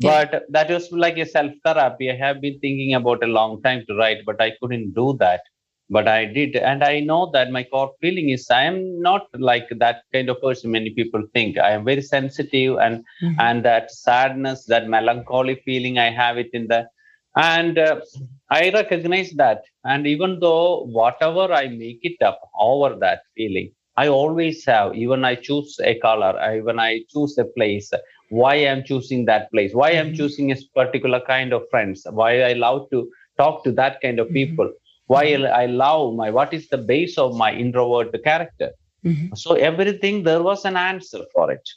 but that was like a self therapy i have been thinking about a long time to write but i couldn't do that. But i did and i know that my core feeling is i am not like that kind of person many people think. I am very sensitive and mm-hmm. and that sadness that melancholy feeling i have it in the and uh, i recognize that. And even though whatever i make it up over that feeling i always have even i choose a color I, when i choose a place why i'm choosing that place why i'm mm-hmm. choosing a particular kind of friends why i love to talk to that kind of mm-hmm. people why mm-hmm. i love my what is the base of my introvert character mm-hmm. so everything there was an answer for it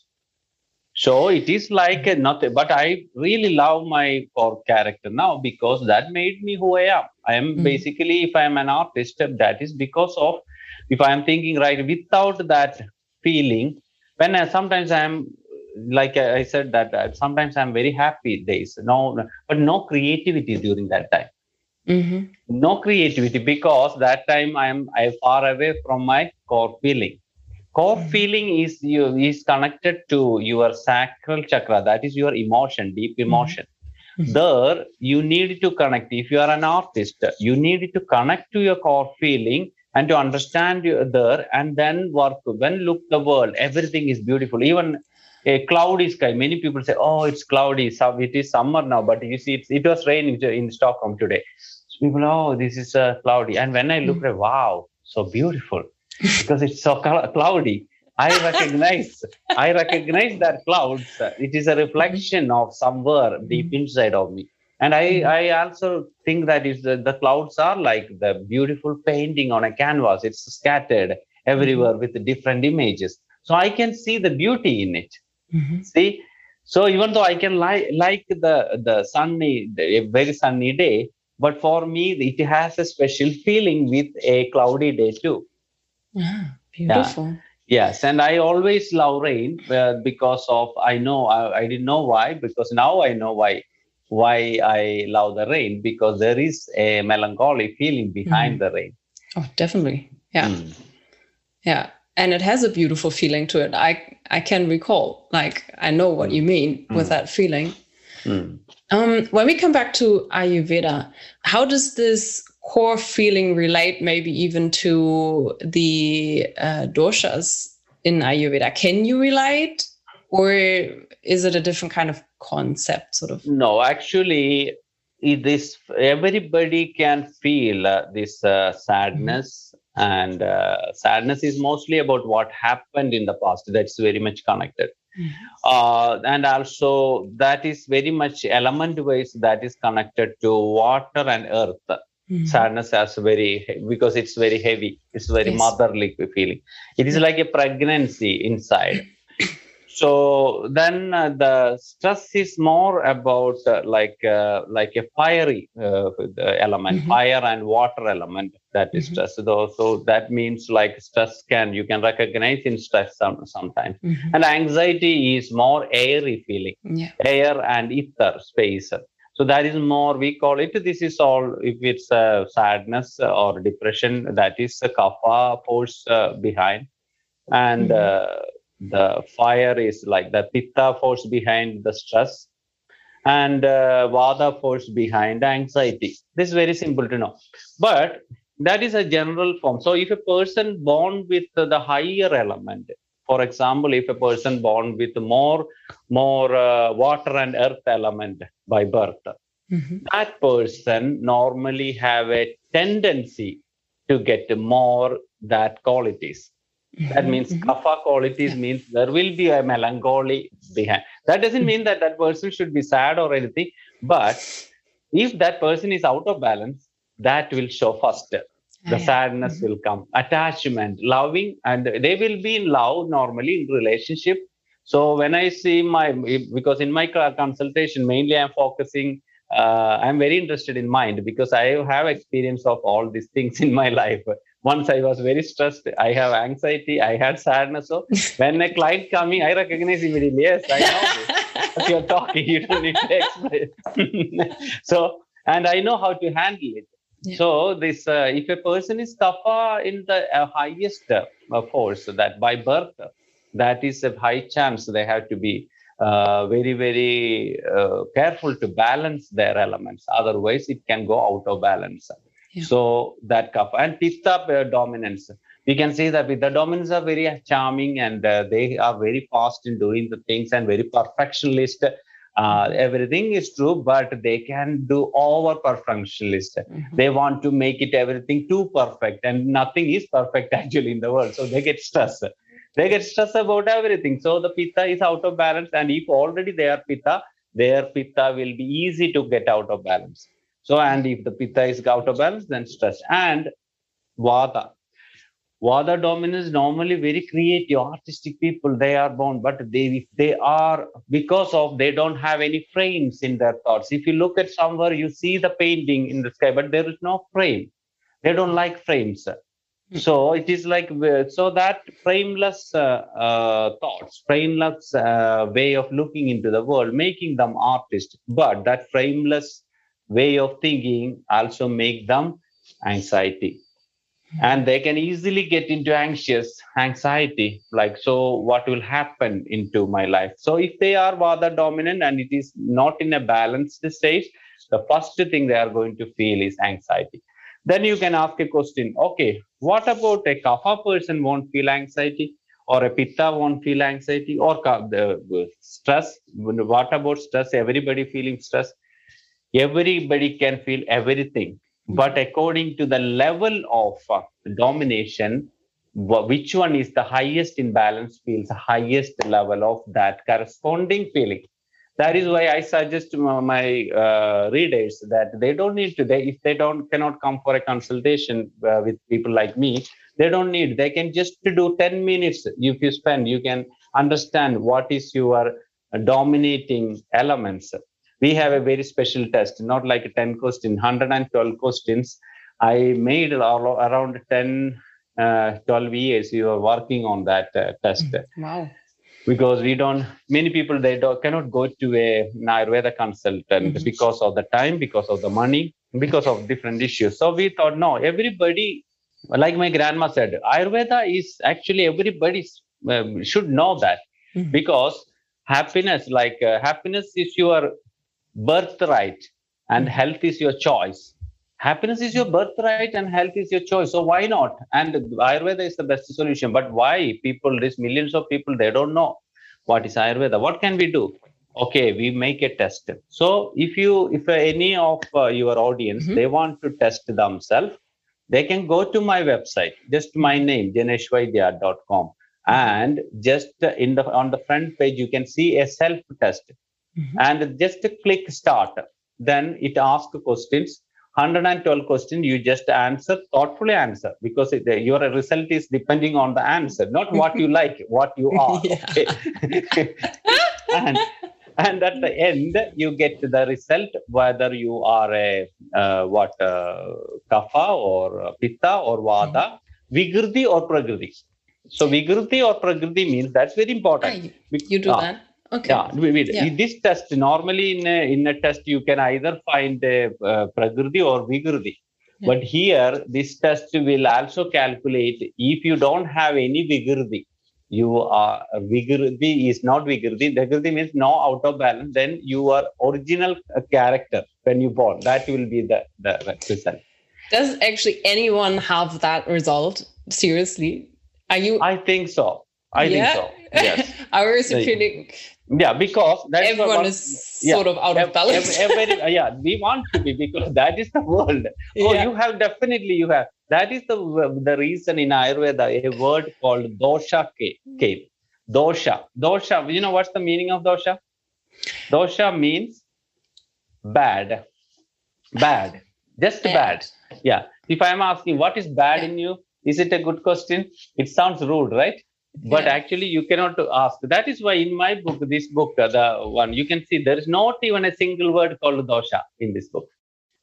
so it is like a nothing but i really love my core character now because that made me who i am i am mm-hmm. basically if i am an artist that is because of if i am thinking right without that feeling when I, sometimes i am like I said that uh, sometimes I'm very happy days. No, but no creativity during that time. Mm-hmm. No creativity because that time I'm I far away from my core feeling. Core mm-hmm. feeling is you is connected to your sacral chakra. That is your emotion, deep mm-hmm. emotion. Mm-hmm. There you need to connect. If you are an artist, you need to connect to your core feeling and to understand you there and then work. When look the world, everything is beautiful. Even a cloudy sky. Many people say, "Oh, it's cloudy. So it is summer now." But you see, it was raining in Stockholm today people, oh, this is uh, cloudy. And when I look mm. at, wow, so beautiful, because it's so cloudy. I recognize, I recognize that clouds. It is a reflection of somewhere deep mm. inside of me. And I, mm. I also think that is the, the clouds are like the beautiful painting on a canvas. It's scattered everywhere mm-hmm. with different images. So I can see the beauty in it. Mm-hmm. See, so even though I can like like the the sunny, a very sunny day, but for me, it has a special feeling with a cloudy day too. Ah, beautiful. Yeah. Yes, and I always love rain uh, because of I know I, I didn't know why because now I know why why I love the rain because there is a melancholy feeling behind mm. the rain. Oh, definitely. Yeah. Mm. Yeah. And it has a beautiful feeling to it. I I can recall, like I know what mm. you mean with mm. that feeling. Mm. Um, when we come back to Ayurveda, how does this core feeling relate maybe even to the uh, doshas in Ayurveda? Can you relate, or is it a different kind of concept, sort of? No, actually, this everybody can feel uh, this uh, sadness, mm-hmm. and uh, sadness is mostly about what happened in the past. That's very much connected. Mm-hmm. Uh, and also that is very much element wise that is connected to water and earth. Mm-hmm. Sadness as very because it's very heavy. It's very yes. motherly feeling. It is like a pregnancy inside. so then uh, the stress is more about uh, like uh, like a fiery uh, element, mm-hmm. fire and water element that is mm-hmm. stress though so that means like stress can you can recognize in stress some, sometimes mm-hmm. and anxiety is more airy feeling yeah. air and ether space so that is more we call it this is all if it's uh, sadness or depression that is a kapha force uh, behind and mm-hmm. The fire is like the pitta force behind the stress and uh, vata force behind anxiety this is very simple to know but that is a general form so if a person born with the higher element for example if a person born with more more uh, water and earth element by birth mm-hmm. that person normally have a tendency to get more that qualities. That means mm-hmm. kapha qualities means there will be a melancholy behind that doesn't mean that that person should be sad or anything but if that person is out of balance that will show faster the yeah. sadness mm-hmm. will come attachment loving and they will be in love normally in relationship so when i see my because in my consultation mainly i'm focusing uh, i'm very interested in mind because i have experience of all these things in my life once i was very stressed i have anxiety i had sadness. So when a client coming i recognize immediately yes i know you're talking you don't need to explain. So and i know how to handle it. So this, uh, if a person is kapha in the uh, highest uh, force, that by birth, that is a high chance they have to be uh, very, very uh, careful to balance their elements. Otherwise, it can go out of balance. Yeah. So that kapha and pitta uh, dominance. We can see that with the dominants are very charming and they are very fast in doing the things and very perfectionist uh, everything is true, but they can do over perfectionist. Mm-hmm. They want to make it everything too perfect, and nothing is perfect actually in the world. So they get stressed. They get stressed about everything. So the pitta is out of balance, and if already they are pitta, their pitta will be easy to get out of balance. So, and if the pitta is out of balance, then stress and vata Vata dominance normally very creative, artistic people. They are born, but they they are because of they don't have any frames in their thoughts. If you look at somewhere, you see the painting in the sky, but there is no frame. They don't like frames. Hmm. So it is like so that frameless uh, uh, thoughts, frameless uh, way of looking into the world, making them artists. But that frameless way of thinking also make them anxiety, and they can easily get into anxious anxiety. Like so, what will happen into my life? So if they are Vata dominant and it is not in a balanced state, the first thing they are going to feel is anxiety. Then you can ask a question okay what about a kapha person won't feel anxiety? Or a pitta won't feel anxiety? Or the stress what about stress? Everybody feeling stress everybody can feel everything. But according to the level of uh, domination which one is the highest in balance feels the highest level of that corresponding feeling. That is why i suggest my uh, readers that they don't need to they if they don't cannot come for a consultation uh, with people like me they don't need. They can just do 10 minutes. If you spend you can understand what is your dominating elements we have a very special test not like a 10 question 112 questions. I made around 10 uh, 12 years we were working on that uh, test. Wow. Because we don't many people they don't, cannot go to a ayurveda consultant mm-hmm. because of the time because of the money because of different issues. So we thought no everybody like my grandma said ayurveda is actually everybody um, should know that. Mm-hmm. because happiness like uh, happiness is your birthright and mm-hmm. health is your choice. Happiness is your birthright and health is your choice. So why not? And ayurveda is the best solution. But why people these millions of people they don't know what is ayurveda. What can we do? Okay we make a test. So if you if any of uh, your audience mm-hmm. they want to test themselves they can go to my website just my name janeshvaidya.com and just in the on the front page you can see a self test mm-hmm. and just click start. Then it asks questions. 112 questions you just answer thoughtfully answer because it, your result is depending on the answer not what you like what you are. And, and at the end you get the result whether you are a uh, what uh, kapha or pitta or vata mm-hmm. vikriti or prakriti so vikriti or prakriti means that's very important. You do ah. that Okay. Yeah, yeah. This test normally in a, in a test you can either find a uh, prakriti or vikriti. Yeah. But here this test will also calculate if you don't have any vikriti, you are vikriti is not vikriti. Vikriti means no out of balance. Then you are original character when you born. That will be the the result. Does actually anyone have that result? Seriously, are you? I think so. I yeah? think so. Yes. Ours are feeling yeah because that's everyone is yeah, sort of out of balance. every, every, uh, yeah we want to be because that is the world. Oh yeah. you have definitely you have that is the the reason in ayurveda a word called dosha came dosha. Dosha you know what's the meaning of dosha? Dosha means bad. Bad. Just bad, bad. yeah. If i am asking what is bad in you? Is it a good question? It sounds rude right but yeah. actually you cannot ask. That is why in my book this book uh, the one you can see there is not even a single word called dosha in this book.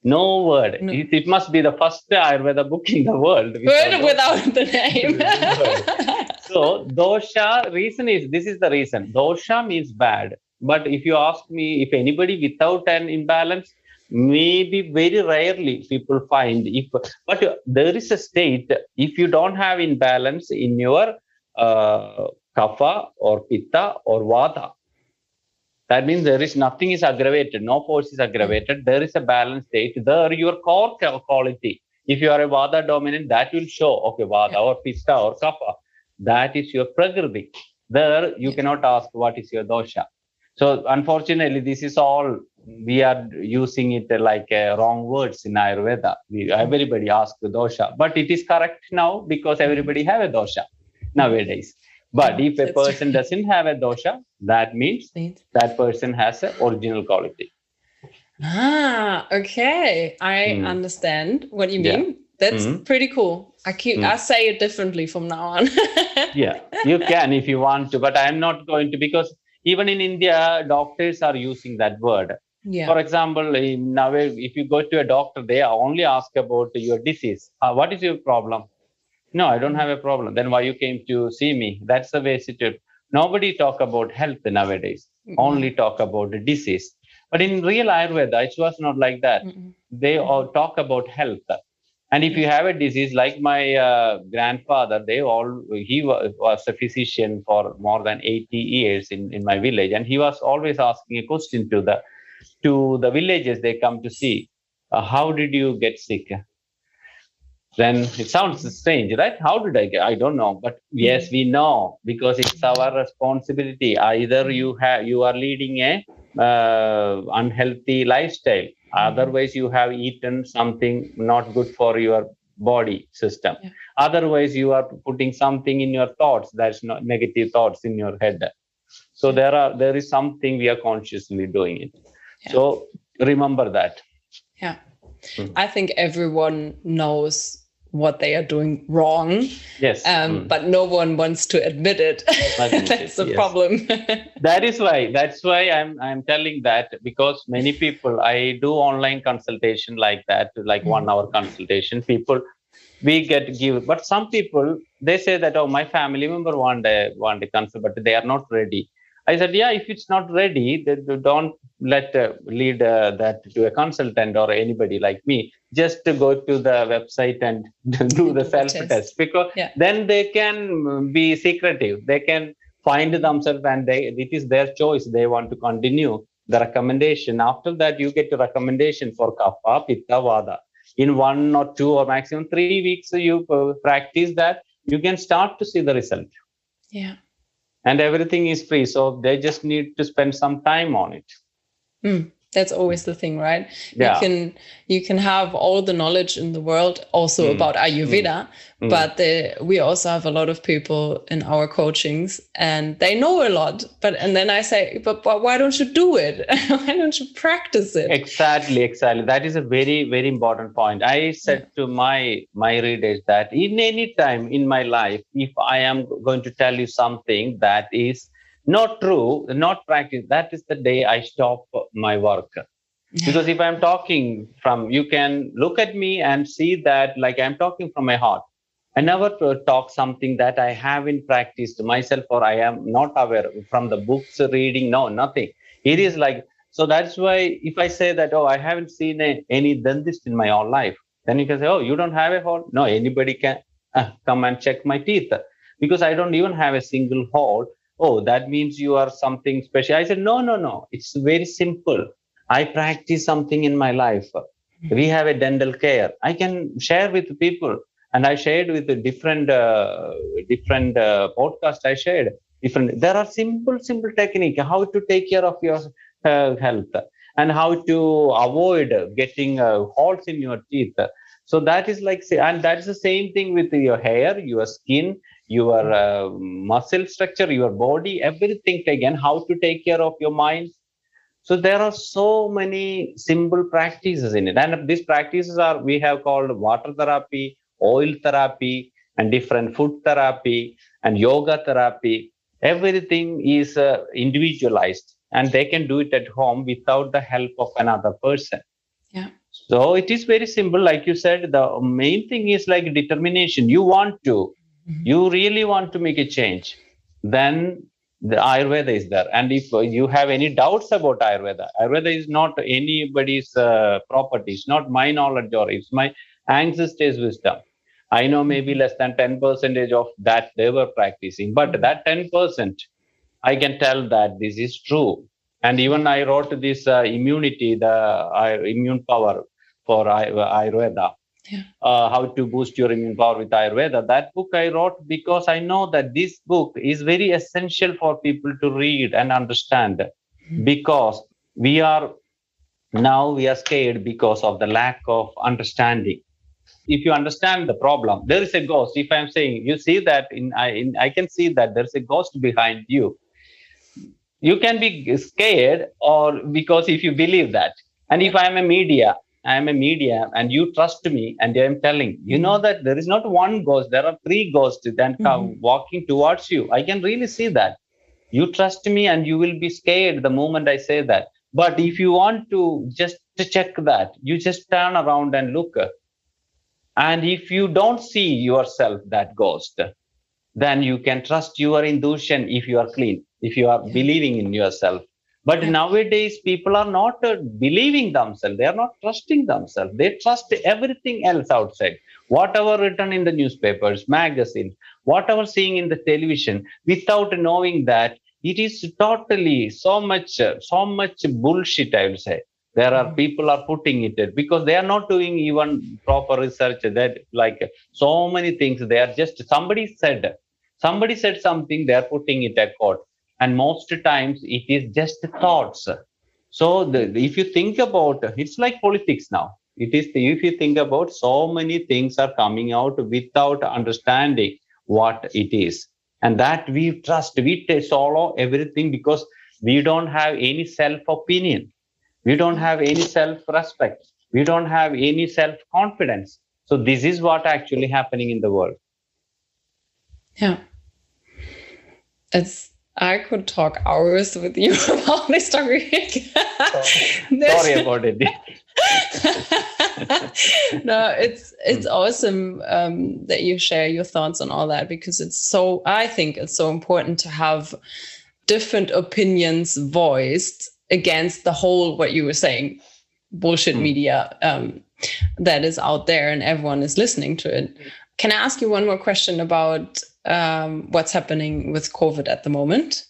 No word. No. It, it, must be the first ayurveda book in the world. Without, without the name. So dosha reason is this is the reason. Dosha means bad. But if you ask me if anybody without an imbalance maybe very rarely people find if but there is a state if you don't have imbalance in your uh, kapha or pitta or vata. That means there is nothing is aggravated, no force is aggravated. There is a balanced state. There, your core quality. If you are a vata dominant, that will show. Okay, vata or pitta or kapha. That is your prakriti. There, you cannot ask what is your dosha. So, unfortunately, this is all we are using it like uh, wrong words in Ayurveda. We, everybody asks the dosha, but it is correct now because everybody have a dosha nowadays. But if a person doesn't have a dosha, that means that person has an original quality. Ah, okay. I mm. understand what you mean. Yeah. That's mm-hmm. pretty cool. I keep mm. I say it differently from now on. yeah, you can if you want to, but I'm not going to because even in India, doctors are using that word. Yeah. For example, now if you go to a doctor, they only ask about your disease. Uh, what is your problem? No, I don't have a problem. Then why you came to see me? That's the way it Nobody talk about health nowadays. Mm-hmm. Only talk about the disease. But in real Ayurveda, it was not like that. Mm-hmm. They all talk about health. And if you have a disease like my uh, grandfather, they all he was, was a physician for more than 80 years in, in my village, and he was always asking a question to the to the villages they come to see, uh, how did you get sick? Then it sounds strange, right? How did I get? I don't know, but yes, we know because it's our responsibility. Either you have you are leading a uh, unhealthy lifestyle otherwise you have eaten something not good for your body system yeah. otherwise you are putting something in your thoughts that's not negative thoughts in your head so there are there is something we are consciously doing it yeah. so remember that yeah mm. i think everyone knows what they are doing wrong. Yes. Um, mm. But no one wants to admit it. That's the yes. problem. that is why. That's why I'm I'm telling that because many people I do online consultation like that, like mm. one hour consultation. People we get give, but some people they say that oh my family member want a want a consult, but they are not ready. I said, yeah, if it's not ready, then don't let uh, lead uh, that to a consultant or anybody like me. Just to go to the website and do the self test because yeah. then they can be secretive. They can find themselves and they it is their choice. They want to continue the recommendation. After that, you get a recommendation for kapha, pitta, vata. In one or two or maximum three weeks, you uh, practice that. You can start to see the result. Yeah and everything is free. So they just need to spend some time on it. Mm that's always the thing right yeah. you can you can have all the knowledge in the world also mm. about ayurveda mm. but the, we also have a lot of people in our coachings and they know a lot but and then i say but, but why don't you do it why don't you practice it exactly exactly that is a very very important point i said yeah. to my my readers that in any time in my life if i am going to tell you something that is not true, not practice, that is the day I stop my work. Because if I'm talking from, you can look at me and see that like I'm talking from my heart. I never talk something that I haven't practiced myself or I am not aware from the books reading. No, nothing. It is like, so that's why if I say that, oh, I haven't seen a, any dentist in my whole life, then you can say, oh, you don't have a hole? No, anybody can uh, come and check my teeth because I don't even have a single hole oh that means you are something special. I said no no no. It's very simple. I practice something in my life. We have a dental care. I can share with people. And i shared with different uh, different uh, podcast i shared different. There are simple simple technique how to take care of your uh, health and how to avoid getting uh, holes in your teeth. So that is like and that's the same thing with your hair your skin your uh, muscle structure, your body, everything again, how to take care of your mind. So there are so many simple practices in it. And these practices are, we have called water therapy, oil therapy, and different food therapy and yoga therapy. Everything is uh, individualized and they can do it at home without the help of another person. Yeah. So it is very simple. Like you said, the main thing is like determination. You want to mm-hmm. you really want to make a change, then the Ayurveda is there. And if you have any doubts about Ayurveda, Ayurveda is not anybody's uh, property. It's not my knowledge or it's my ancestors' wisdom. I know maybe less than 10 percentage of that they were practicing, but that 10 percent, I can tell that this is true. And even I wrote this uh, immunity, the uh, immune power for Ayurveda yeah. uh, how to boost your immune power with ayurveda. That book i wrote because i know that this book is very essential for people to read and understand mm-hmm. because we are now we are scared because of the lack of understanding. If you understand the problem there is a ghost. If i'm saying you see that in i in, i can see that there's a ghost behind you. You can be scared or because if you believe that. And if i am a media I am a media and you trust me and I'm telling, you know that there is not one ghost, there are three ghosts that come mm-hmm. walking towards you. I can really see that. You trust me and you will be scared the moment I say that. But if you want to just check that, you just turn around and look. and if you don't see yourself that ghost then you can trust your intuition if you are clean if you are yeah. believing in yourself but yeah. nowadays people are not uh, believing themselves. They are not trusting themselves. They trust everything else outside. Whatever written in the newspapers magazines whatever seeing in the television without knowing that it is totally so much uh, so much bullshit i will say. There are mm-hmm. people are putting it because they are not doing even proper research that like so many things. They are just somebody said somebody said something they are putting it at court and most times it is just thoughts. So the, if you think about it's like politics now. It is if you think about so many things are coming out without understanding what it is. And that we trust. We follow everything because we don't have any self opinion we don't have any self respect we don't have any self confidence so this is what actually happening in the world. Yeah. It's I could talk hours with you about this topic. Sorry about it. no, it's it's mm. awesome um, that you share your thoughts on all that because it's so. I think it's so important to have different opinions voiced against the whole what you were saying bullshit mm. media um, that is out there and everyone is listening to it. Can I ask you one more question about um, what's happening with COVID at the moment?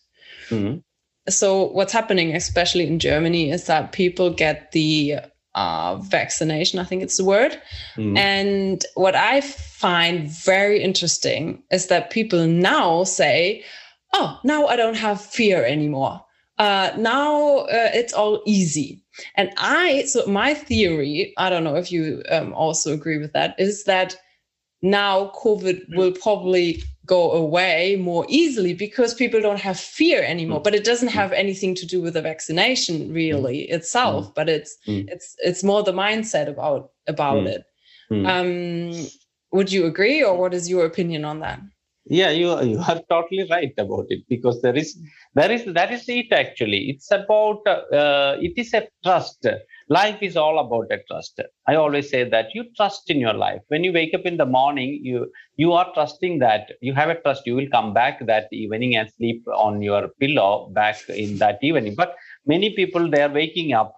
Mm. So, what's happening, especially in Germany, is that people get the uh, vaccination, I think it's the word. Mm. And what I find very interesting is that people now say, oh, now I don't have fear anymore. Uh, now uh, it's all easy. And I, so my theory, I don't know if you um, also agree with that, is that now COVID will probably go away more easily because people don't have fear anymore. Mm. But it doesn't have anything to do with the vaccination really mm. itself, but it's it's it's more the mindset about about it. Um, would you agree, or what is your opinion on that? yeah you you are totally right about it because there is there is that is it actually it's about uh, it is a trust life is all about a trust. I always say that you trust in your life. When you wake up in the morning you you are trusting that you have a trust. You will come back that evening and sleep on your pillow back in that evening. But many people they are waking up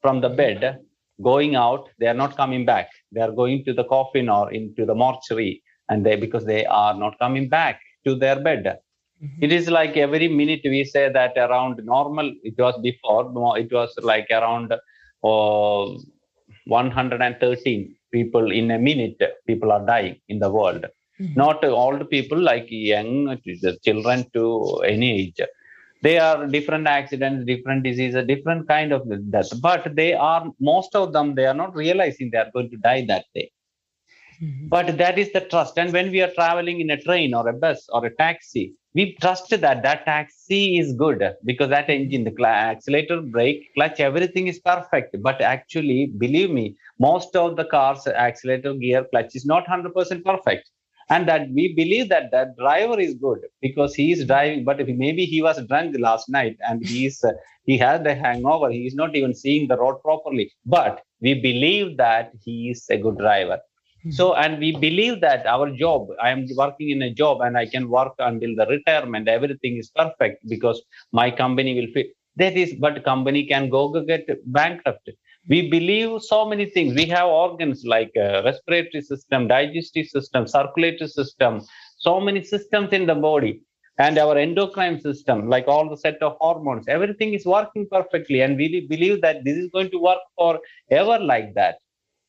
from the bed going out they are not coming back. They are going to the coffin or into the mortuary and they because they are not coming back to their bed. Mm-hmm. it is like every minute we say that around normal it was before it was like around uh, 113 people in a minute people are dying in the world. Mm-hmm. not old people like young children to any age. They are different accidents different diseases different kind of death but they are most of them they are not realizing they are going to die that day Mm-hmm. But that is the trust. And when we are traveling in a train or a bus or a taxi, we trust that that taxi is good because that engine, the accelerator, brake, clutch, everything is perfect. But actually, believe me, most of the cars, accelerator, gear, clutch is not 100% perfect. And that we believe that that driver is good because he is driving, but maybe he was drunk last night and he is uh, he has a hangover. He is not even seeing the road properly. But we believe that he is a good driver so and we believe that our job i am working in a job and i can work until the retirement. Everything is perfect because my company will fit. That is but company can go get bankrupt. We believe so many things. We have organs like uh, respiratory system digestive system circulatory system so many systems in the body. And our endocrine system like all the set of hormones everything is working perfectly. And we believe that this is going to work forever like that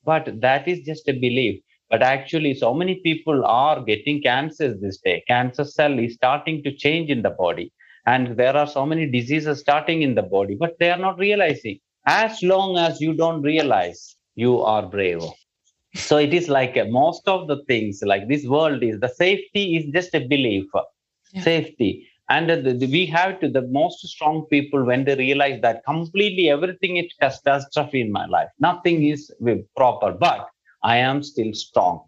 but that is just a belief. But actually so many people are getting cancers this day. Cancer cell is starting to change in the body. And there are so many diseases starting in the body but they are not realizing. As long as you don't realize you are brave. So it is like most of the things like this world is the safety is just a belief. Yeah. safety and the, the, we have to the most strong people when they realize that completely everything is catastrophe in my life nothing is proper but i am still strong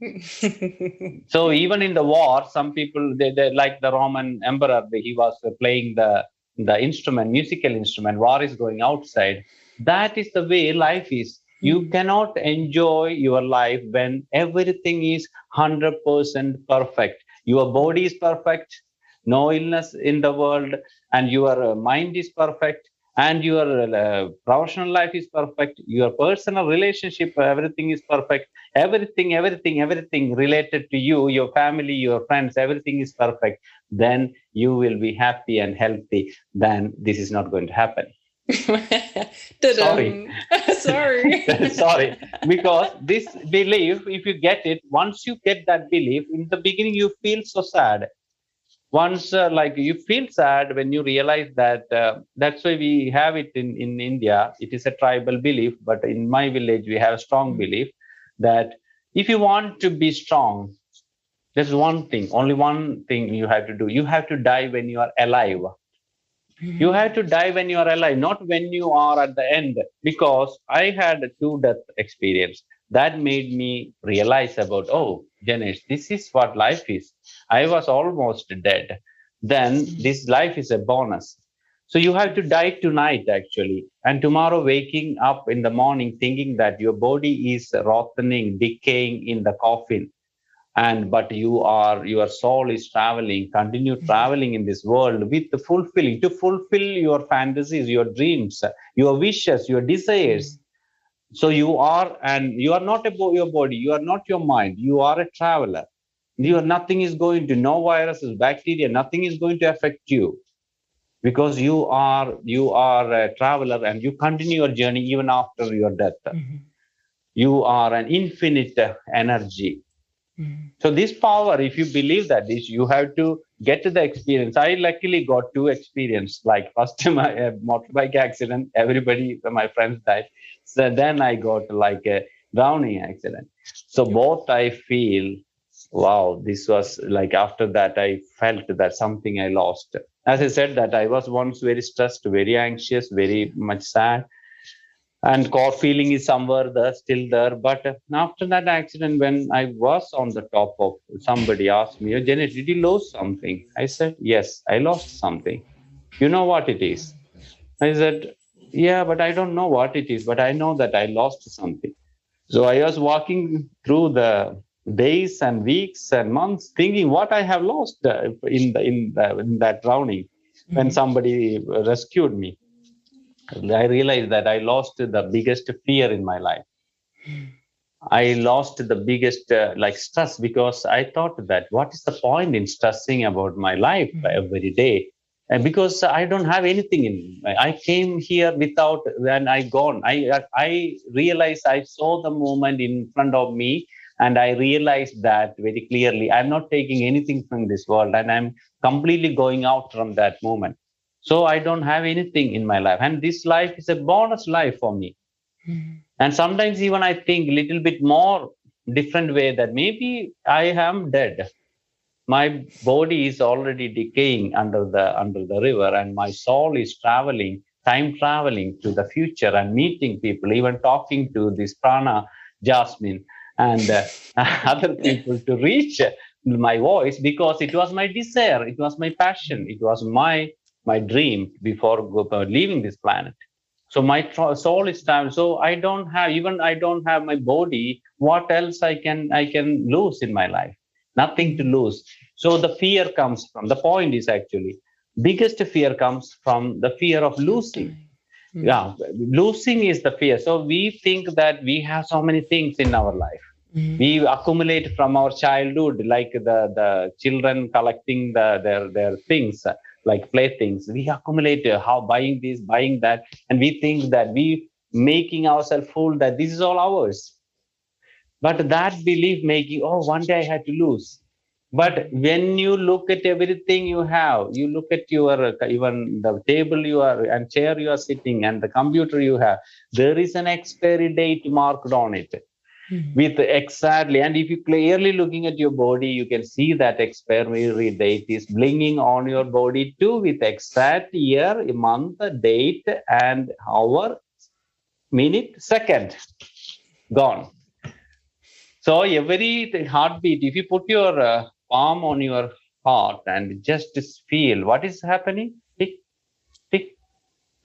so even in the war some people they, they like the roman emperor he was playing the the instrument musical instrument war is going outside that is the way life is You mm. cannot enjoy your life when everything is 100% perfect. Your body is perfect, no illness in the world, and your uh, mind is perfect, and your uh, professional life is perfect, your personal relationship, everything is perfect. Everything, everything, everything related to you, your family, your friends, everything is perfect. Then you will be happy and healthy. Then this is not going to happen. sorry sorry sorry because this belief if you get it once you get that belief in the beginning you feel so sad once uh, like you feel sad when you realize that uh, that's why we have it in in india it is a tribal belief but in my village we have a strong mm-hmm. belief that if you want to be strong there's one thing only one thing you have to do you have to die when you are alive mm-hmm. you have to die when you are alive not when you are at the end because i had a two death experience that made me realize about oh Janesh, this is what life is. I was almost dead. Then this life is a bonus. So you have to die tonight actually. And tomorrow waking up in the morning thinking that your body is rotting decaying in the coffin. And but you are your soul is traveling continue mm-hmm. traveling in this world with the fulfilling to fulfill your fantasies your dreams your wishes your desires. So you are and you are not about your body you are not your mind you are a traveler you are nothing is going to no viruses bacteria nothing is going to affect you because you are you are a traveler and you continue your journey even after your death mm-hmm. you are an infinite energy Mm. So this power, if you believe that this, you have to get to the experience. I luckily got two experience. Like first time I had motorbike accident, everybody, my friends died. So then I got like a drowning accident. So both I feel, wow, this was like after that I felt that something I lost. As I said that I was once very stressed, very anxious, very much sad. And core feeling is somewhere there still there. But after that accident when i was on the top of somebody asked me oh, Janesh did you lose something? I said yes i lost something. You know what it is? I said yeah but i don't know what it is but i know that i lost something so i was walking through the days and weeks and months thinking what i have lost uh, in the, in, the, in that drowning when mm-hmm. somebody rescued me I realized that I lost the biggest fear in my life. I lost the biggest uh, like stress because I thought that what is the point in stressing about my life mm-hmm. every day? And because I don't have anything in, I came here without when I gone. I I realized I saw the moment in front of me, and I realized that very clearly. I'm not taking anything from this world, and I'm completely going out from that moment so i don't have anything in my life and this life is a bonus life for me mm-hmm. and sometimes even i think a little bit more different way that maybe i am dead my body is already decaying under the under the river and my soul is traveling time traveling to the future and meeting people even talking to this prana jasmine. And uh, other people to reach my voice because it was my desire it was my passion it was my my dream before leaving this planet. So my soul is time so i don't have even i don't have my body what else i can i can lose in my life nothing to lose so the fear comes from the point is actually biggest fear comes from the fear of losing mm-hmm. yeah losing is the fear so we think that we have so many things in our life mm-hmm. we accumulate from our childhood like the the children collecting the their their things like playthings. We accumulate uh, how buying this, buying that, and we think that we making ourselves full that this is all ours. But that belief making, oh, one day I had to lose. But when you look at everything you have, you look at your uh, even the table you are and chair you are sitting and the computer you have, there is an expiry date marked on it mm-hmm. with exactly and if you clearly looking at your body you can see that expiry date is blinking on your body too with exact year month date and hour minute second gone so every heartbeat. If you put your uh, palm on your heart and just feel what is happening tick tick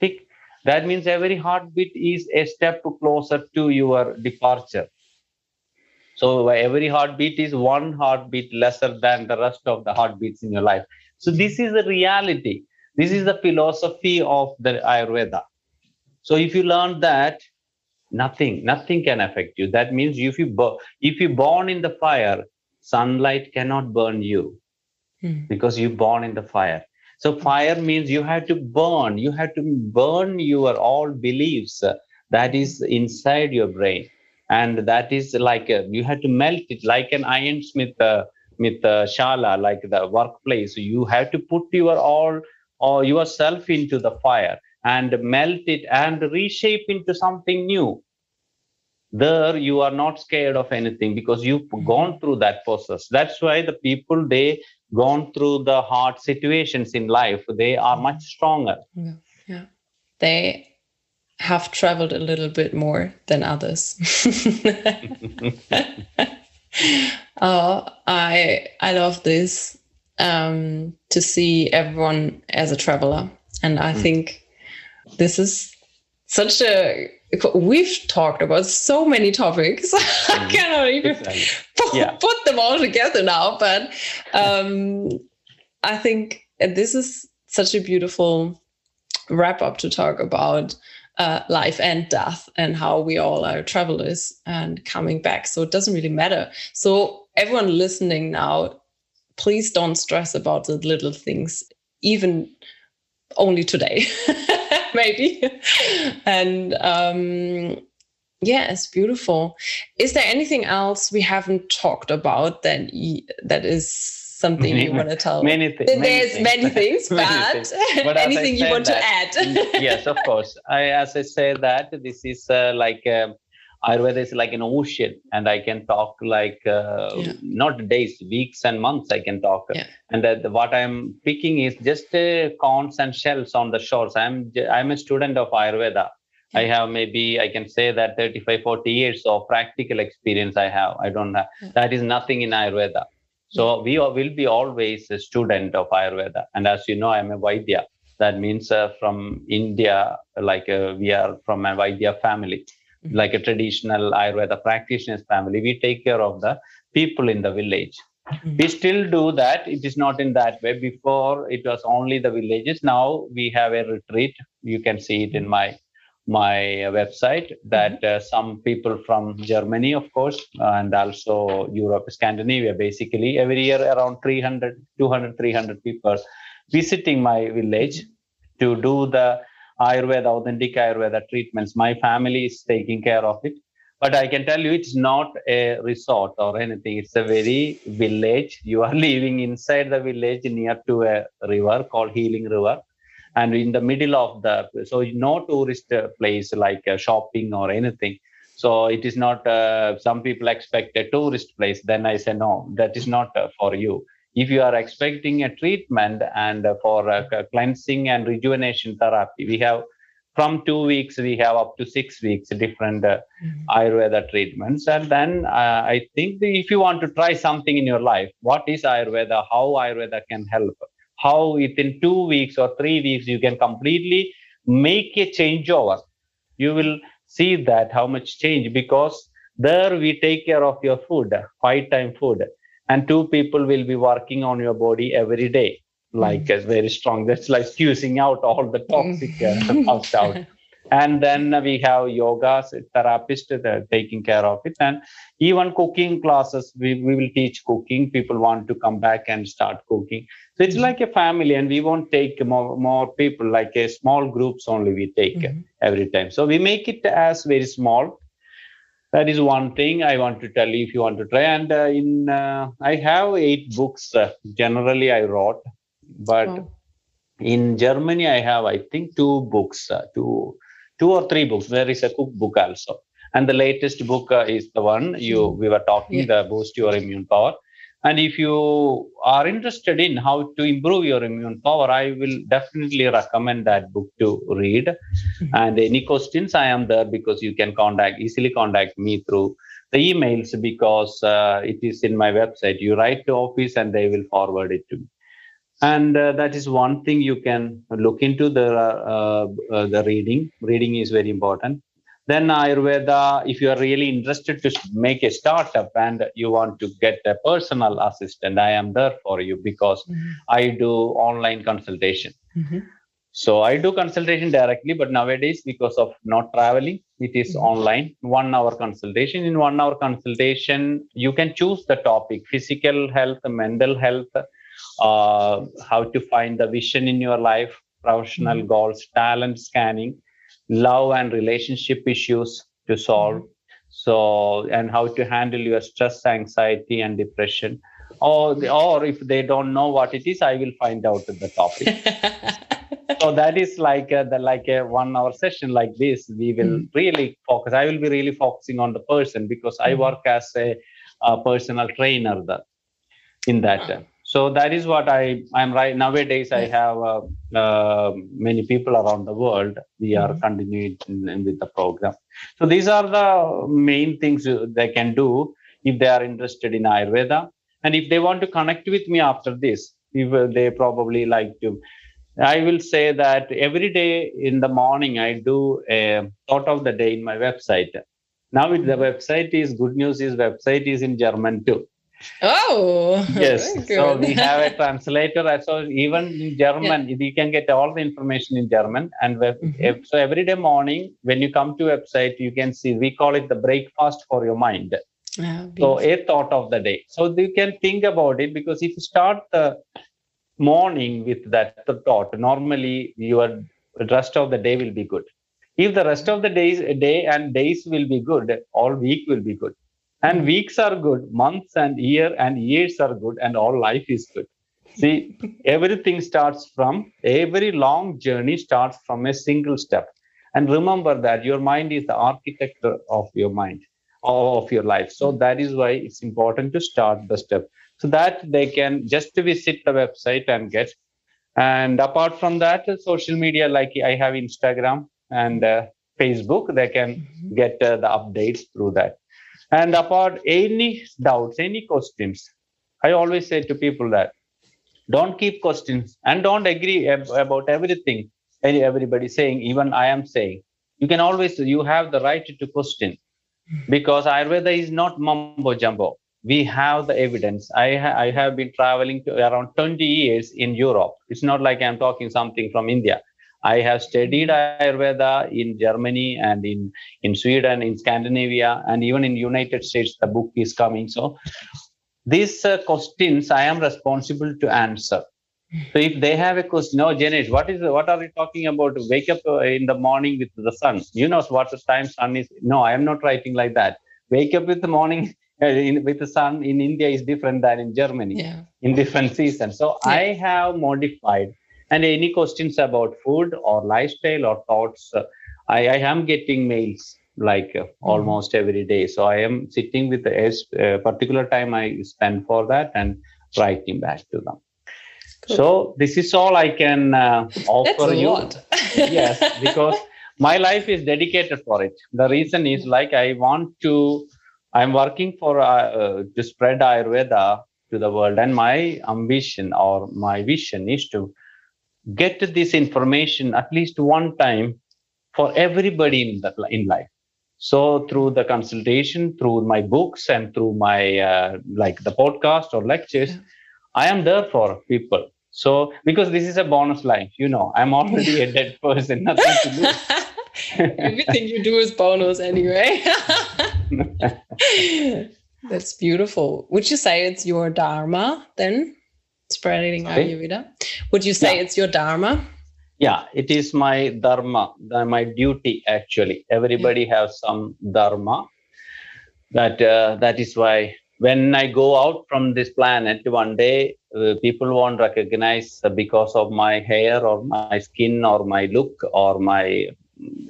tick. That means every heartbeat is a step closer to your departure. So every heartbeat is one heartbeat lesser than the rest of the heartbeats in your life. So this is the reality. This is the philosophy of the ayurveda. So if you learn that nothing nothing can affect you. That means if you if you born in the fire sunlight cannot burn you. Mm. because you born in the fire. So fire means you have to burn you have to burn your all beliefs that is inside your brain. And that is like a, you have to melt it like an ironsmith uh, with uh, shala like the workplace. You have to put your all or yourself into the fire and melt it and reshape into something new there you are not scared of anything because you've mm-hmm. gone through that process that's why the people they gone through the hard situations in life they are mm-hmm. much stronger yeah, yeah. they have traveled a little bit more than others oh i i love this um, to see everyone as a traveler and i mm. think this is such a we've talked about so many topics i mm-hmm. cannot even exactly. put, yeah. put, them all together now but um, i think this is such a beautiful wrap up to talk about uh, life and death and how we all are travelers and coming back so it doesn't really matter so everyone listening now please don't stress about the little things even only today maybe. and um, yeah, it's beautiful. Is there anything else we haven't talked about that that is something many, you want to tell? Many, th- many There's things. many things, but, many things. but anything you want that, to add? yes, of course. I, as I say that this is uh, like. Um, Ayurveda is like an ocean, and I can talk like uh, yeah. not days, weeks, and months. I can talk, yeah. and uh, what I'm picking is just uh, corns and shells on the shores. I'm I'm a student of Ayurveda. Yeah. I have maybe I can say that 35, 40 years of practical experience. I have. I don't have. That is nothing in Ayurveda. So we will be always a student of Ayurveda, and as you know, I'm a Vaidya. That means uh, from India, like uh, we are from a Vaidya family Mm-hmm. like a traditional Ayurveda practitioners family, we take care of the people in the village. Mm-hmm. We still do that. It is not in that way. Before it was only the villages. Now we have a retreat. You can see it in my my website that mm-hmm. uh, some people from Germany, of course, and also Europe, Scandinavia, basically every year around 300, 200, 300 people visiting my village to do the Ayurveda, authentic Ayurveda treatments. My family is taking care of it. But I can tell you, it's not a resort or anything. It's a very village. You are living inside the village near to a river called Healing River. And in the middle of the, so no tourist place like uh, shopping or anything. So it is not, uh, some people expect a tourist place. Then I say, no, that is not uh, for you if you are expecting a treatment and for cleansing and rejuvenation therapy we have from two weeks we have up to six weeks different uh, mm-hmm. ayurveda treatments. And then uh, i think if you want to try something in your life what is ayurveda? How ayurveda can help? How within two weeks or three weeks you can completely make a changeover? You will see that how much change because there we take care of your food five time food and two people will be working on your body every day. Like mm. very strong. That's like squeezing out all the toxic uh, out. And then we have yoga therapist are taking care of it. And even cooking classes we, we will teach cooking. People want to come back and start cooking. So it's mm-hmm. like a family and we won't take more, more people. Like a small groups only we take mm-hmm. every time. So we make it as very small that is one thing i want to tell you if you want to try. And uh, in uh, i have eight books uh, generally i wrote but oh. in germany i have i think two books uh, two two or three books. There is a cookbook also. And the latest book uh, is the one you we were talking yeah. the boost your immune power and if you are interested in how to improve your immune power, I will definitely recommend that book to read. Mm-hmm. And any questions, I am there because you can contact easily contact me through the emails because uh, it is in my website. You write to office and they will forward it to me. and uh, that is one thing you can look into the uh, uh, the reading reading is very important then ayurveda if you are really interested to make a startup and you want to get a personal assistant i am there for you because mm-hmm. i do online consultation mm-hmm. so i do consultation directly but nowadays because of not traveling it is mm-hmm. online one hour consultation in one hour consultation you can choose the topic physical health mental health uh, how to find the vision in your life, professional mm-hmm. goals, talent scanning, love and relationship issues to solve. Mm-hmm. So, and how to handle your stress, anxiety, and depression. Or, or if they don't know what it is, I will find out the topic. so that is like a, the like a one hour session like this. We will mm. really focus. I will be really focusing on the person because I work as a, a personal trainer the, in that so that is what i i'm right nowadays i have uh, uh, many people around the world. We are mm-hmm. continuing with the program. So these are the main things they can do if they are interested in ayurveda. And if they want to connect with me after this if they probably like to. I will say that every day in the morning i do a thought of the day in my website. Now the mm-hmm. website is good news is website is in german too Oh, yes. So we have a translator. So even in German, yeah. you can get all the information in German. And mm-hmm. so every day morning, when you come to website, you can see we call it the breakfast for your mind. Oh, so a thought of the day. So you can think about it because if you start the morning with that thought, normally your rest of the day will be good. If the rest of the days, day and days will be good, all week will be good and weeks are good months and year and years are good and all life is good. See everything starts from every long journey starts from a single step. And remember that your mind is the architect of your mind of your life. So that is why it's important to start the step so that they can just visit the website and get. And apart from that social media like i have instagram and uh, facebook they can mm-hmm. get uh, the updates through that and about any doubts, any questions, I always say to people that don't keep questions and don't agree ab- about everything everybody saying, even I am saying. You can always, you have the right to question because Ayurveda is not mumbo jumbo. We have the evidence. I, ha- I have been traveling around 20 years in Europe. It's not like I'm talking something from India. I have studied Ayurveda in Germany and in, in Sweden, in Scandinavia, and even in United States, the book is coming. So these uh, questions I am responsible to answer. So if they have a question, no, Janesh, what is what are you talking about? Wake up uh, in the morning with the sun. You know what the time sun is. No, I am not writing like that. Wake up with the morning uh, in, with the sun in India is different than in Germany yeah. in different seasons. So yeah. I have modified and any questions about food or lifestyle or thoughts, uh, I, I, am getting mails like uh, mm-hmm. almost every day. So I am sitting with a uh, particular time I spend for that and writing back to them. Cool. So this is all I can uh, offer you. yes, because my life is dedicated for it. The reason is like I want to. I'm working for uh, uh, to spread Ayurveda to the world, and my ambition or my vision is to get this information at least one time for everybody in the in life. So through the consultation through my books and through my uh, like the podcast or lectures yeah. i am there for people. So because this is a bonus life you know i'm already a dead person. Nothing to do everything you do is bonus anyway. That's beautiful. Would you say it's your dharma then spreading? Ayurveda. Would you say yeah. it's your dharma? Yeah, it is my dharma, my duty actually. Everybody yeah. has some dharma. That uh, that is why when I go out from this planet one day, uh, people won't recognize because of my hair or my skin or my look or my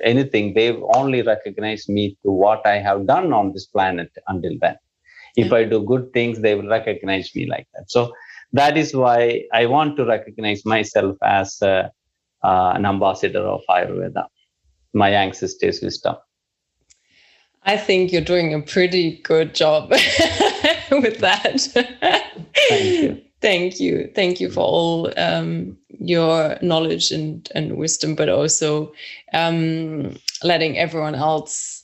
anything. They only recognize me to what I have done on this planet until then. If yeah. I do good things, they will recognize me like that. So that is why I want to recognize myself as a, uh, an ambassador of Ayurveda, my ancestors' wisdom. I think you're doing a pretty good job with that. Thank you. Thank you. Thank you for all um, your knowledge and, and wisdom, but also um, letting everyone else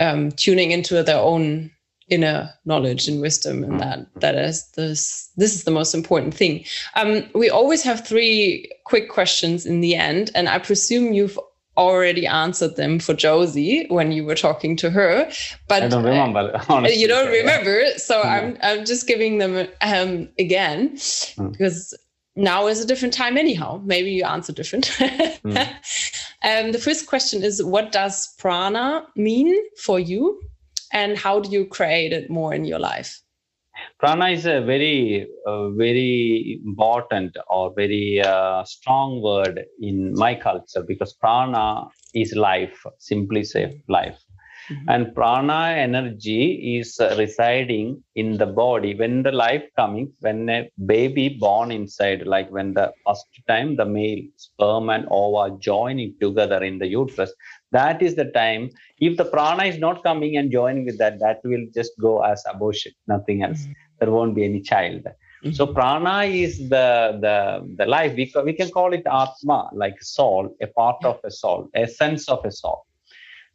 um, tuning into their own inner knowledge and wisdom and that that is this this is the most important thing um, we always have three quick questions in the end and i presume you've already answered them for Josie when you were talking to her, but I don't remember. Honestly, you don't remember, so no. I'm I'm just giving them um, again mm. because now is a different time anyhow. Maybe you answer different. mm. um, the first question is, what does prana mean for you, and how do you create it more in your life? prana is a very uh, very important or very uh, strong word in my culture because prana is life simply say life mm-hmm. and prana energy is residing in the body when the life coming when a baby born inside like when the first time the male sperm and ova joining together in the uterus that is the time. If the prana is not coming and joining with that that will just go as abortion nothing else. Mm-hmm. there won't be any child. Mm-hmm. so prana is the the the life. We, we can call it atma like soul a part of a soul essence of a soul.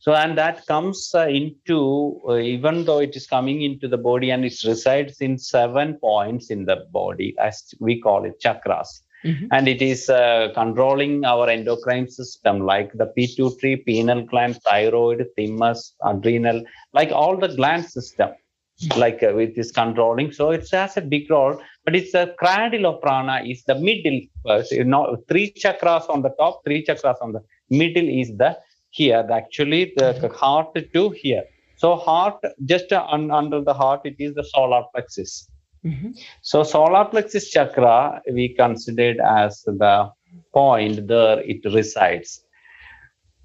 So and that comes uh, into uh, even though it is coming into the body and it resides in seven points in the body as we call it chakras Mm-hmm. And it is uh, controlling our endocrine system like the pituitary, pineal gland, thyroid, thymus, adrenal, like all the gland system, mm-hmm. like uh, it is controlling. So it has a big role, but it's a cradle of prana is the middle. Uh, you know, three chakras on the top, three chakras on the middle is the here. The, actually, the, the heart to here. So heart, just uh, un, under the heart, it is the solar plexus. Mm-hmm. So solar plexus chakra we considered as the point there it resides.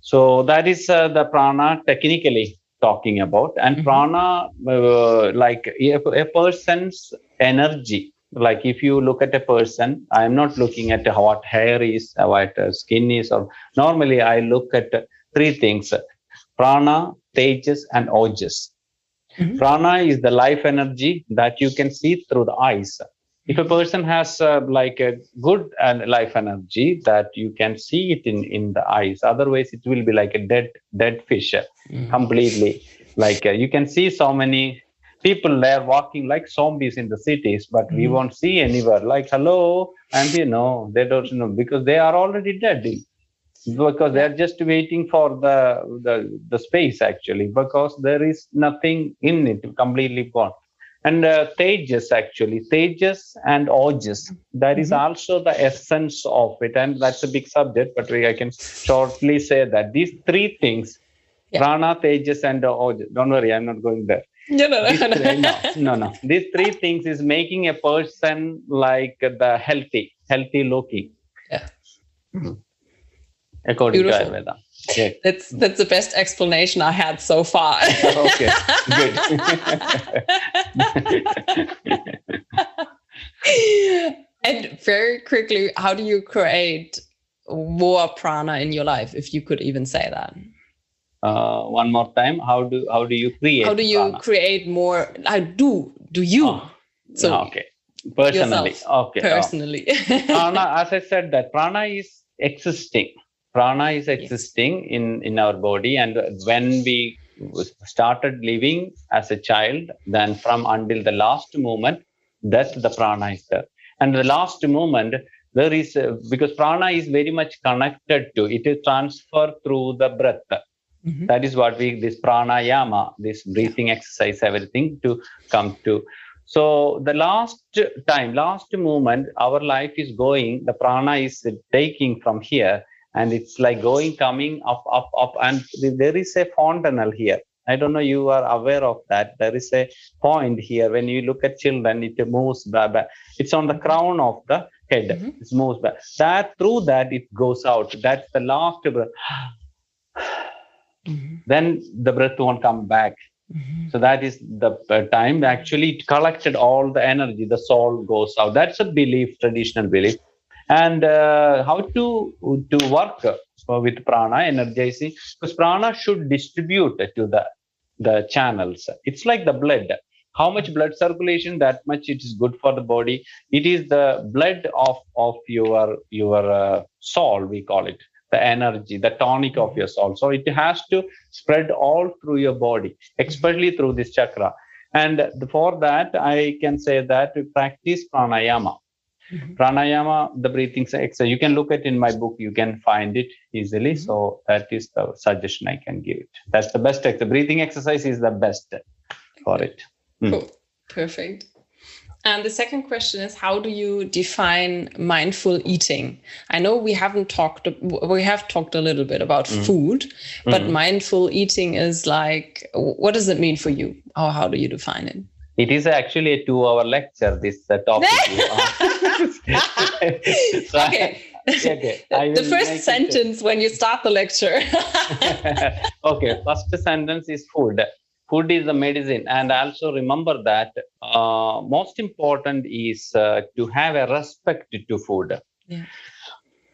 So that is uh, the prana technically talking about, and mm-hmm. prana uh, like a, a person's energy. Like if you look at a person, I am not looking at what hair is, what skin is, or normally I look at three things: prana, tejas, and ojas. Mm-hmm. Prana is the life energy that you can see through the eyes. If a person has uh, like a good uh, life energy that you can see it in, in the eyes, otherwise it will be like a dead dead fish mm-hmm. completely. Like uh, you can see so many people there walking like zombies in the cities, but mm-hmm. we won't see anywhere. Like hello, and you know they don't know because they are already dead because they're just waiting for the, the the space actually because there is nothing in it completely gone and uh, tejas actually tejas and ojas that is mm-hmm. also the essence of it and that's a big subject but we, i can shortly say that these three things yeah. prana tejas and ojas don't worry i'm not going there no, no, no, three, no, no, no. These three things is making a person like the healthy, healthy looking. Yeah. Mm-hmm according Beautiful. to Ayurveda. Yeah. That's that's the best explanation I had so far. okay, good. and very quickly, how do you create more prana in your life, if you could even say that? Uh, one more time, how do how do you create? How do you prana? create more? How do do you? Oh, so ah, okay, personally, yourself, okay, ah. personally. Oh. prana, as I said, that prana is existing prana is existing yes. in in our body and when we started living as a child then from until the last moment that the prana is there and the last moment there is uh, because prana is very much connected to it is transferred through the breath mm-hmm. that is what we this pranayama this breathing exercise everything to come to so the last time last moment our life is going the prana is taking from here and it's like going coming up up up. And there is a fontanel here. I don't know you are aware of that. There is a point here. When you look at children it moves back, it's on the crown of the head. Mm-hmm. it moves back that through that it goes out. That's the last breath. Mm-hmm. then the breath won't come back. Mm-hmm. so that is the time. Actually it collected all the energy. The soul goes out. That's a belief traditional belief and uh, how to to work with prana energizing because prana should distribute to the the channels. It's like the blood. How much blood circulation that much it is good for the body. It is the blood of of your your uh, soul we call it. The energy the tonic of your soul. So it has to spread all through your body especially through this chakra. And for that i can say that we practice pranayama Mm-hmm. Pranayama, the breathing exercise, you can look at in my book, you can find it easily. Mm-hmm. So that is the suggestion I can give it. That's the best. The breathing exercise is the best for it. Mm. Cool. Perfect. And the second question is how do you define mindful eating? I know we haven't talked we have talked a little bit about mm. food, but mm. mindful eating is like what does it mean for you? Or how do you define it? It is actually a two hour lecture, this uh, topic. so okay. okay. the first sentence when you start the lecture. okay. First sentence is food. Food is the medicine. And also remember that uh, most important is uh, to have a respect to food. Yeah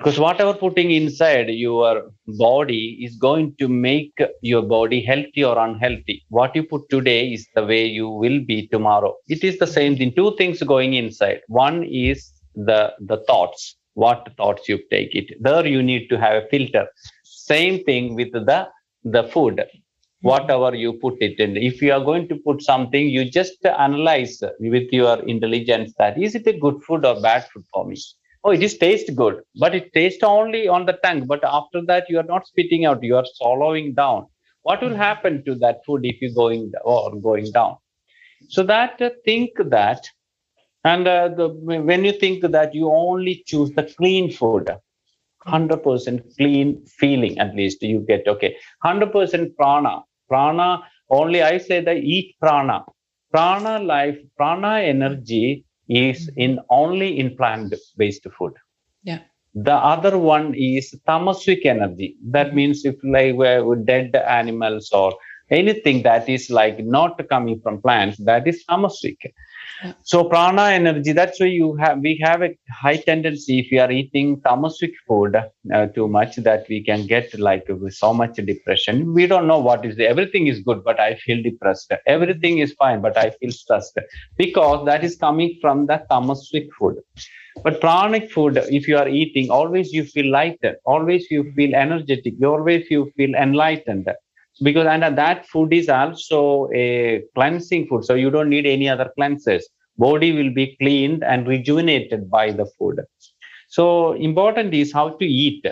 because whatever putting inside your body is going to make your body healthy or unhealthy. What you put today is the way you will be tomorrow. It is the same thing. Two things going inside. One is the the thoughts. What thoughts you take it. There you need to have a filter. Same thing with the the food. Whatever you put it in. If you are going to put something you just analyze with your intelligence that is it a good food or bad food for me oh it is taste good but it tastes only on the tongue but after that you are not spitting out you are swallowing down. What will happen to that food if you going or going down? So that uh, think that and uh, the, when you think that you only choose the clean food. 100% clean feeling at least you get okay. 100% prana. Prana only i say that eat prana. Prana life prana energy is in only in plant based food. Yeah. The other one is tamasic energy. That mm-hmm. means if like with dead animals or anything that is like not coming from plants that is tamasic so prana energy, that's why you have we have a high tendency if you are eating tamasic food uh, too much that we can get like so much depression. We don't know what is the, everything is good, but I feel depressed. Everything is fine, but I feel stressed because that is coming from the tamasic food. But pranic food, if you are eating, always you feel lighter, always you feel energetic, always you feel enlightened because and uh, that food is also a cleansing food so you don't need any other cleanses body will be cleaned and rejuvenated by the food. So important is how to eat.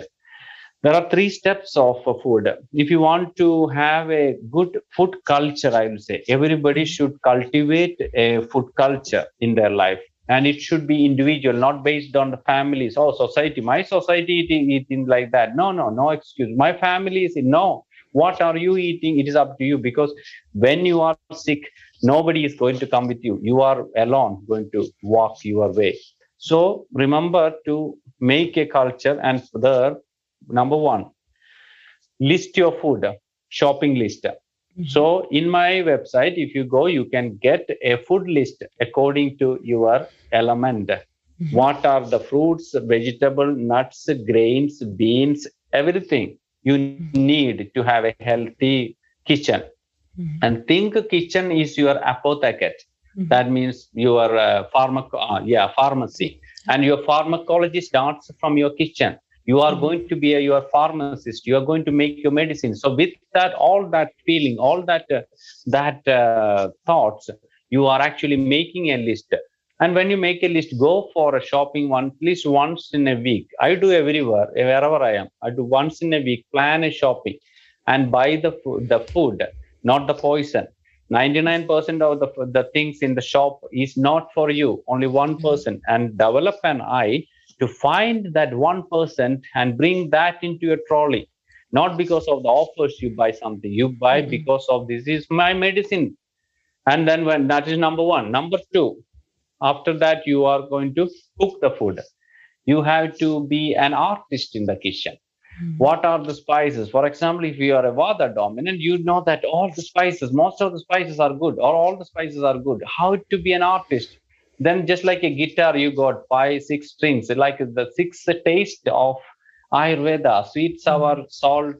There are three steps of food. If you want to have a good food culture i will say everybody should cultivate a food culture in their life. And it should be individual not based on the families. Oh society my society eating like that. No no no excuse. My family is no what are you eating? It is up to you because when you are sick nobody is going to come with you. You are alone going to walk your way. So remember to make a culture and there number one list your food shopping list. Mm-hmm. so in my website if you go you can get a food list according to your element. Mm-hmm. what are the fruits vegetable nuts grains beans everything you need to have a healthy kitchen. Mm-hmm. and think kitchen is your apothecary mm-hmm. that means your uh, pharmac- uh, yeah pharmacy. And your pharmacology starts from your kitchen. You are mm-hmm. going to be a, your pharmacist. You are going to make your medicine. So with that all that feeling all that uh, that uh, thoughts you are actually making a list and when you make a list, go for a shopping one, at least once in a week. I do everywhere, wherever I am. I do once in a week, plan a shopping and buy the food, the food, not the poison. 99% of the, the things in the shop is not for you, only one mm-hmm. person. And develop an eye to find that one person and bring that into your trolley. Not because of the offers you buy something, you buy mm-hmm. because of this is my medicine. And then when that is number one. Number two, after that you are going to cook the food. You have to be an artist in the kitchen. Mm-hmm. what are the spices? For example if you are a vata dominant you know that all the spices most of the spices are good or all the spices are good. How to be an artist? Then just like a guitar you got five six strings like the six taste of ayurveda sweet sour mm-hmm. salt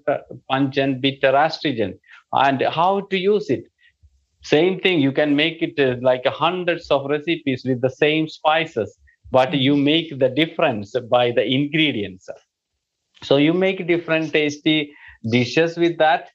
pungent bitter astringent. And how to use it Same thing, you can make it uh, like hundreds of recipes with the same spices, but you mm-hmm. make the difference by the ingredients. So you make different tasty dishes with that.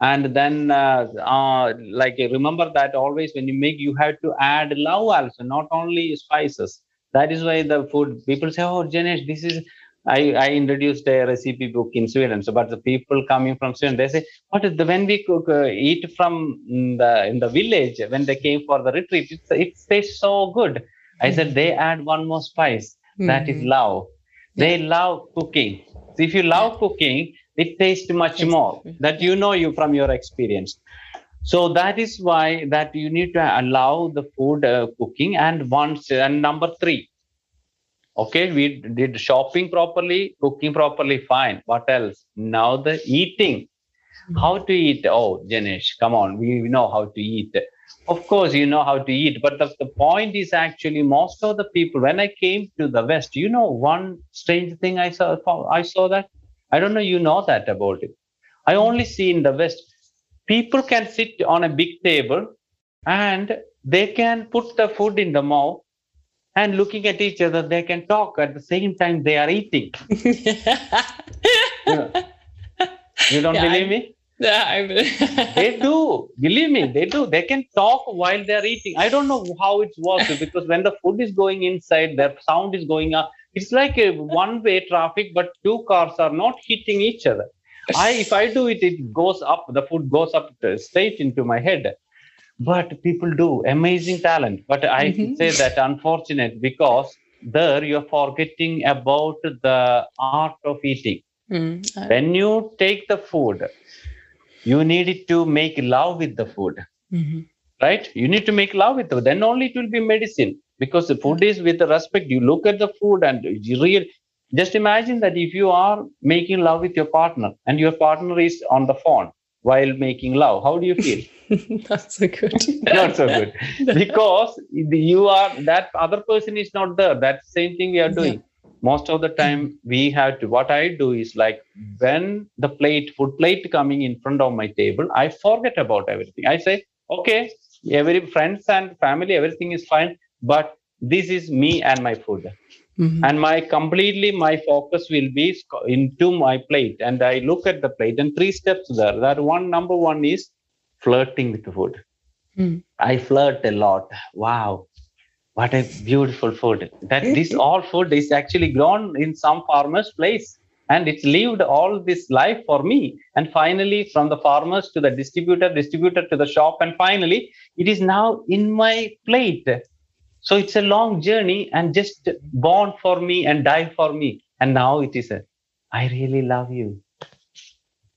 And then, uh, uh, like, remember that always when you make, you have to add love also, not only spices. That is why the food people say, "Oh, Janesh, this is I, I introduced a recipe book in Sweden. So, but the people coming from Sweden, they say, "What is the when we cook uh, eat from the in the village when they came for the retreat? It's, it tastes so good." I said they add one more spice mm-hmm. that is love. They love cooking. So if you love cooking, it tastes much more. That you know you from your experience. So that is why that you need to allow the food uh, cooking. And once and number three, okay we did shopping properly cooking properly fine. What else? Now the eating. Hmm. How to eat? Oh janesh come on. We know how to eat. Of course you know how to eat but the, the point is actually most of the people when i came to the west you know one strange thing i saw i saw that? I don't know you know that about it. I only see in the west people can sit on a big table and they can put the food in the mouth and looking at each other, they can talk at the same time they are eating. you, know, you don't yeah, believe me? Yeah, I believe. they do. Believe me, they do. They can talk while they are eating. I don't know how it works because when the food is going inside, their sound is going up. It's like a one-way traffic, but two cars are not hitting each other. I, if I do it, it goes up. The food goes up straight into my head but people do amazing talent. But i mm-hmm. say that unfortunate because there you're forgetting about the art of eating. Mm-hmm. when you take the food you need it to make love with the food. Mm-hmm. right? You need to make love with it then only it will be medicine. Because the food is with respect. You look at the food and you real. Just imagine that if you are making love with your partner and your partner is on the phone while making love how do you feel not so good. Not so good. Because you are that other person is not there. That same thing we are doing. Yeah. most of the time we have to what i do is like when the plate food plate coming in front of my table i forget about everything. I say okay every friends and family everything is fine but this is me and my food. Mm-hmm. and my completely my focus will be into my plate. And i look at the plate and three steps there. That one number one is flirting with the food. Mm. i flirt a lot. Wow. What a beautiful food. That this all food is actually grown in some farmer's place and it's lived all this life for me. And finally from the farmers to the distributor distributor to the shop and finally it is now in my plate. So it's a long journey and just born for me and die for me. And now it is a, I really love you.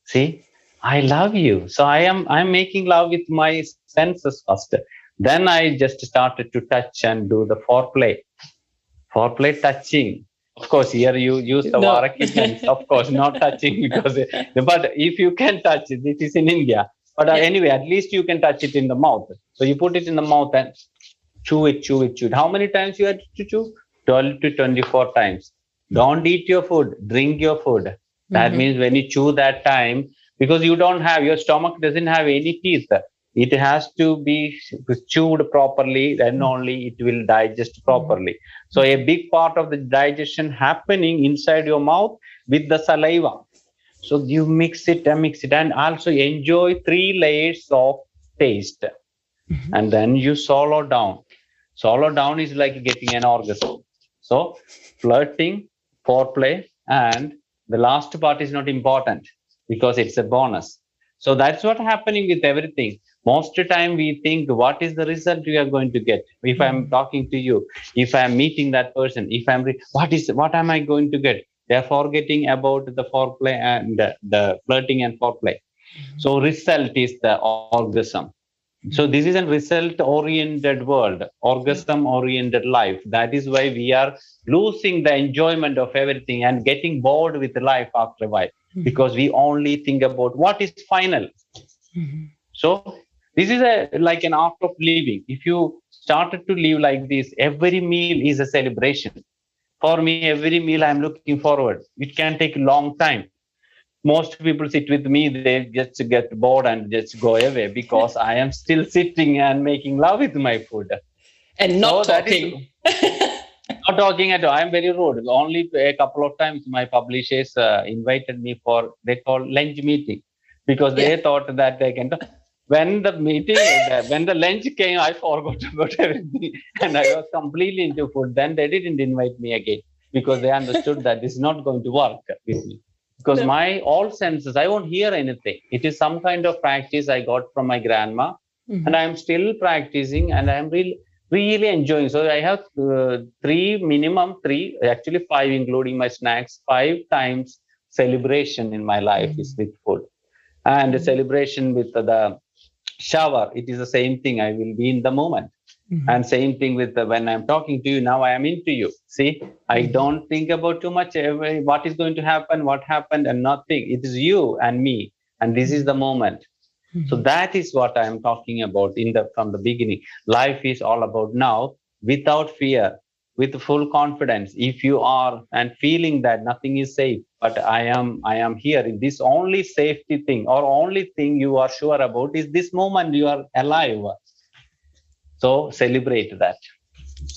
See, I love you. So I am, I'm making love with my senses first. Then I just started to touch and do the foreplay. Foreplay touching. Of course, here you use the no. of course, not touching because, but if you can touch it, it is in India. But uh, anyway, at least you can touch it in the mouth. So you put it in the mouth and chew it, chew it, chew it. How many times you had to chew? 12 to 24 times. Don't eat your food, drink your food. That mm-hmm. means when you chew that time, because you don't have, your stomach doesn't have any teeth. It has to be chewed properly, then mm-hmm. only it will digest properly. So a big part of the digestion happening inside your mouth with the saliva. So you mix it and mix it and also enjoy three layers of taste. Mm-hmm. And then you swallow down Swallow down is like getting an orgasm. So flirting, foreplay, and the last part is not important because it's a bonus. So that's what happening with everything. Most of the time we think what is the result we are going to get if I'm hmm. talking to you, if I'm meeting that person, if I'm what is what am I going to get? They're forgetting about the foreplay and the, the flirting and foreplay. Hmm. So result is the orgasm. So this is a result-oriented world, orgasm-oriented life. That is why we are losing the enjoyment of everything and getting bored with life after a while mm-hmm. because we only think about what is final. Mm-hmm. So this is a like an art of living. If you started to live like this, every meal is a celebration. For me, every meal I'm looking forward. It can take a long time most people sit with me they just get bored and just go away because i am still sitting and making love with my food and not so talking talking at all i'm very rude. Only a couple of times my publishers uh, invited me for they call lunch meeting. Because they thought that they can talk. when the meeting when the lunch came i forgot about everything. And i was completely into food. Then they didn't invite me again. Because they understood that this is not going to work with me because my all senses i won't hear anything. It is some kind of practice i got from my grandma. Mm-hmm. and i am still practicing and i am really really enjoying so i have uh, three minimum three actually five including my snacks five times celebration in my life mm-hmm. is with food and mm-hmm. celebration with the shower it is the same thing i will be in the moment Mm-hmm. And same thing with the, when I'm talking to you now, I am into you. See, I mm-hmm. don't think about too much every, what is going to happen, what happened, and nothing. It is you and me, and this is the moment. So that is what I am talking about in the from the beginning. Life is all about now, without fear, with full confidence. If you are and feeling that nothing is safe, but I am, I am here. This only safety thing or only thing you are sure about is this moment you are alive so celebrate that.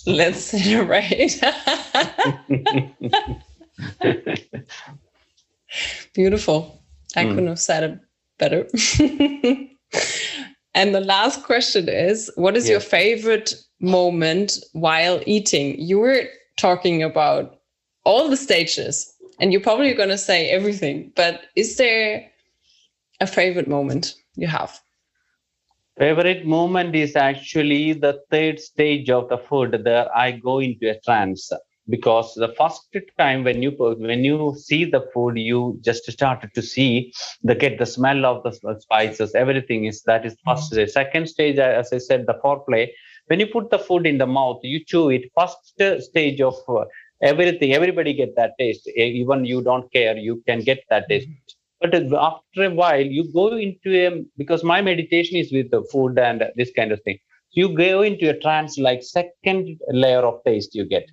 Let's celebrate. Beautiful. I mm. couldn't have said it better. and the last question is what is yes. your favorite moment while eating? You were talking about all the stages, and you're probably going to say everything, but is there a favorite moment you have? favorite moment is actually the third stage of the food there i go into a trance because the first time when you when you see the food you just started to see the get the smell of the spices everything is that is first mm-hmm. stage. Second stage as i said the foreplay. When you put the food in the mouth you chew it first stage of uh, everything everybody get that taste. Even you don't care you can get that taste. Mm-hmm. But after a while you go into a because my meditation is with the food and this kind of thing. So you go into a trance like second layer of taste you get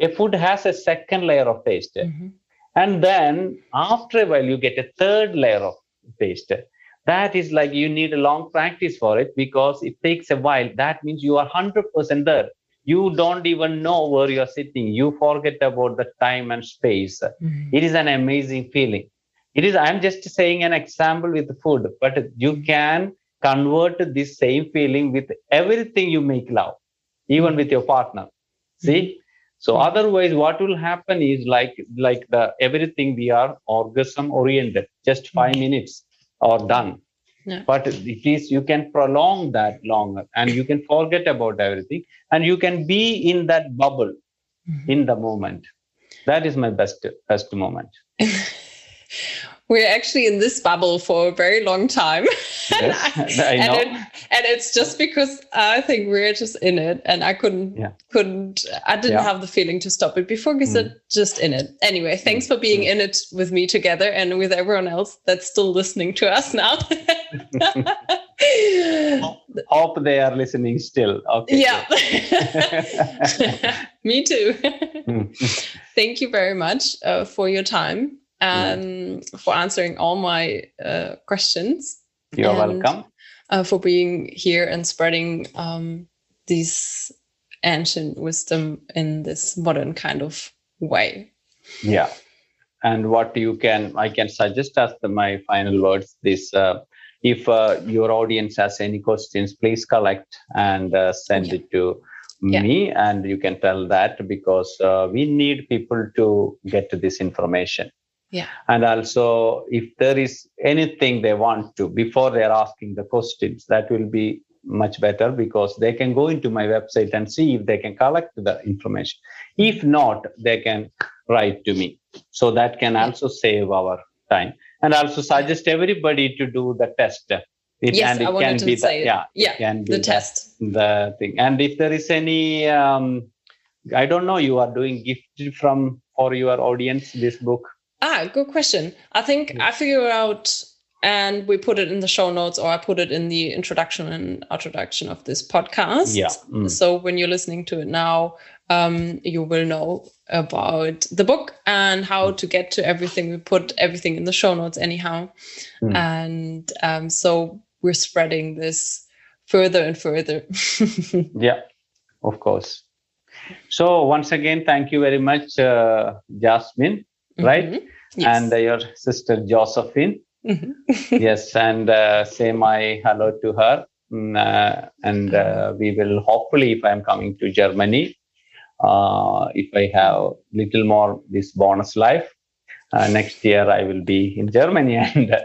a food has a second layer of taste. Mm-hmm. and then after a while you get a third layer of taste. That is like you need a long practice for it because it takes a while. That means you are 100% there. You don't even know where you're sitting. You forget about the time and space. Mm-hmm. it is an amazing feeling. It is i'm just saying an example with food but you can convert this same feeling with everything you make love even with your partner. See so otherwise what will happen is like like the everything we are orgasm oriented just 5 minutes or done yeah. but it is you can prolong that longer and you can forget about everything and you can be in that bubble mm-hmm. in the moment that is my best best moment we're actually in this bubble for a very long time. Yes, I know. and, it, and, it's just because I think we're just in it, and I couldn't, yeah. couldn't, I didn't yeah. have the feeling to stop it before because mm. just in it. Anyway, thanks for being mm. in it with me together and with everyone else that's still listening to us now. Hope they are listening still. Okay. Yeah. me too. Mm. Thank you very much uh, for your time um, for answering all my uh, questions. You're and, welcome. Uh, for being here and spreading um, this ancient wisdom in this modern kind of way. Yeah. And what you can, I can suggest as the, my final words this uh, if uh, your audience has any questions, please collect and uh, send yeah. it to yeah. me and you can tell that because uh, we need people to get to this information yeah. And also if there is anything they want to before they're asking the questions that will be much better because they can go into my website and see if they can collect the information. If not they can write to me. So that can also save our time. And I also suggest everybody to do the test. It, yes, and it I can be the, yeah, yeah can be the, the test. the thing. And if there is any um, i don't know you are doing gift from for your audience this book Ah, good question. I think I figure out and we put it in the show notes or I put it in the introduction and introduction of this podcast. Yeah. Mm. So when you're listening to it now, um, you will know about the book and how to get to everything. We put everything in the show notes anyhow. Mm. And um, so we're spreading this further and further. yeah, of course. So once again, thank you very much, uh, Jasmine, right? Mm-hmm. Yes. And uh, your sister Josephine. Mm-hmm. yes, and uh, say my hello to her. Mm, uh, and uh, we will hopefully, if I'm coming to Germany, uh, if I have little more this bonus life, uh, next year I will be in Germany and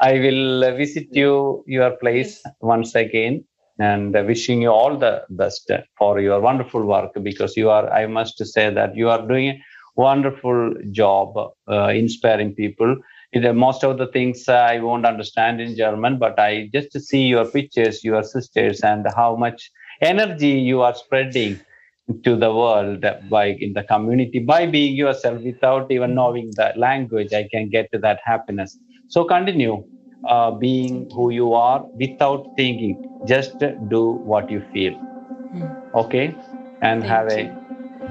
I will visit you your place once again and wishing you all the best for your wonderful work because you are I must say that you are doing wonderful job uh, inspiring people. Most of the things I won't understand in German, but I just see your pictures, your sisters, and how much energy you are spreading to the world by in the community by being yourself without even knowing the language i can get to that happiness so continue uh, being who you are without thinking just do what you feel mm. okay and Thank have you. a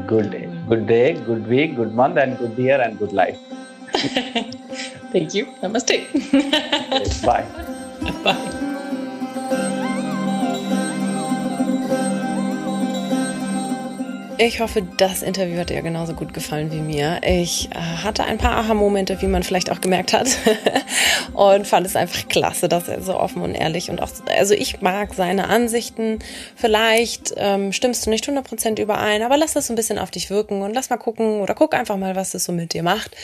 good day good day good week good month and good year and good life Thank you. Namaste. bye. Bye. Ich hoffe, das Interview hat dir genauso gut gefallen wie mir. Ich äh, hatte ein paar Aha-Momente, wie man vielleicht auch gemerkt hat. und fand es einfach klasse, dass er so offen und ehrlich und auch, also ich mag seine Ansichten. Vielleicht ähm, stimmst du nicht 100% überein, aber lass das so ein bisschen auf dich wirken und lass mal gucken oder guck einfach mal, was es so mit dir macht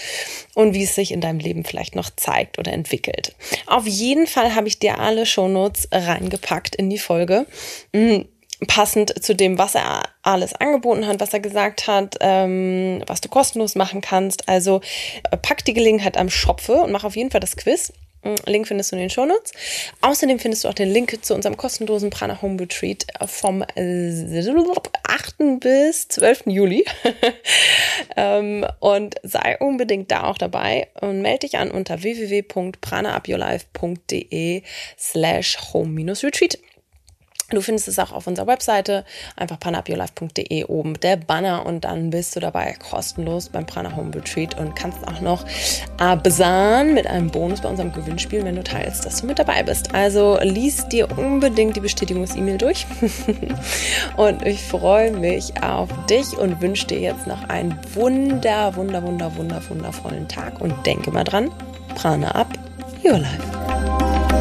und wie es sich in deinem Leben vielleicht noch zeigt oder entwickelt. Auf jeden Fall habe ich dir alle Shownotes reingepackt in die Folge. Mhm passend zu dem, was er alles angeboten hat, was er gesagt hat, ähm, was du kostenlos machen kannst. Also äh, pack die Gelegenheit am Schopfe und mach auf jeden Fall das Quiz. Mm, Link findest du in den Shownotes. Außerdem findest du auch den Link zu unserem kostenlosen Prana Home Retreat vom 8. Äh, bis 12. Juli. ähm, und sei unbedingt da auch dabei und melde dich an unter www.pranaupyourlife.de slash home-retreat. Du findest es auch auf unserer Webseite, einfach pranaupyourlife.de oben der Banner und dann bist du dabei kostenlos beim Prana Home Retreat und kannst auch noch absahnen mit einem Bonus bei unserem Gewinnspiel, wenn du teilst, dass du mit dabei bist. Also lies dir unbedingt die Bestätigungs-E-Mail durch und ich freue mich auf dich und wünsche dir jetzt noch einen wunder, wunder, wunder, wunder, wundervollen Tag und denke mal dran, Prana up your life.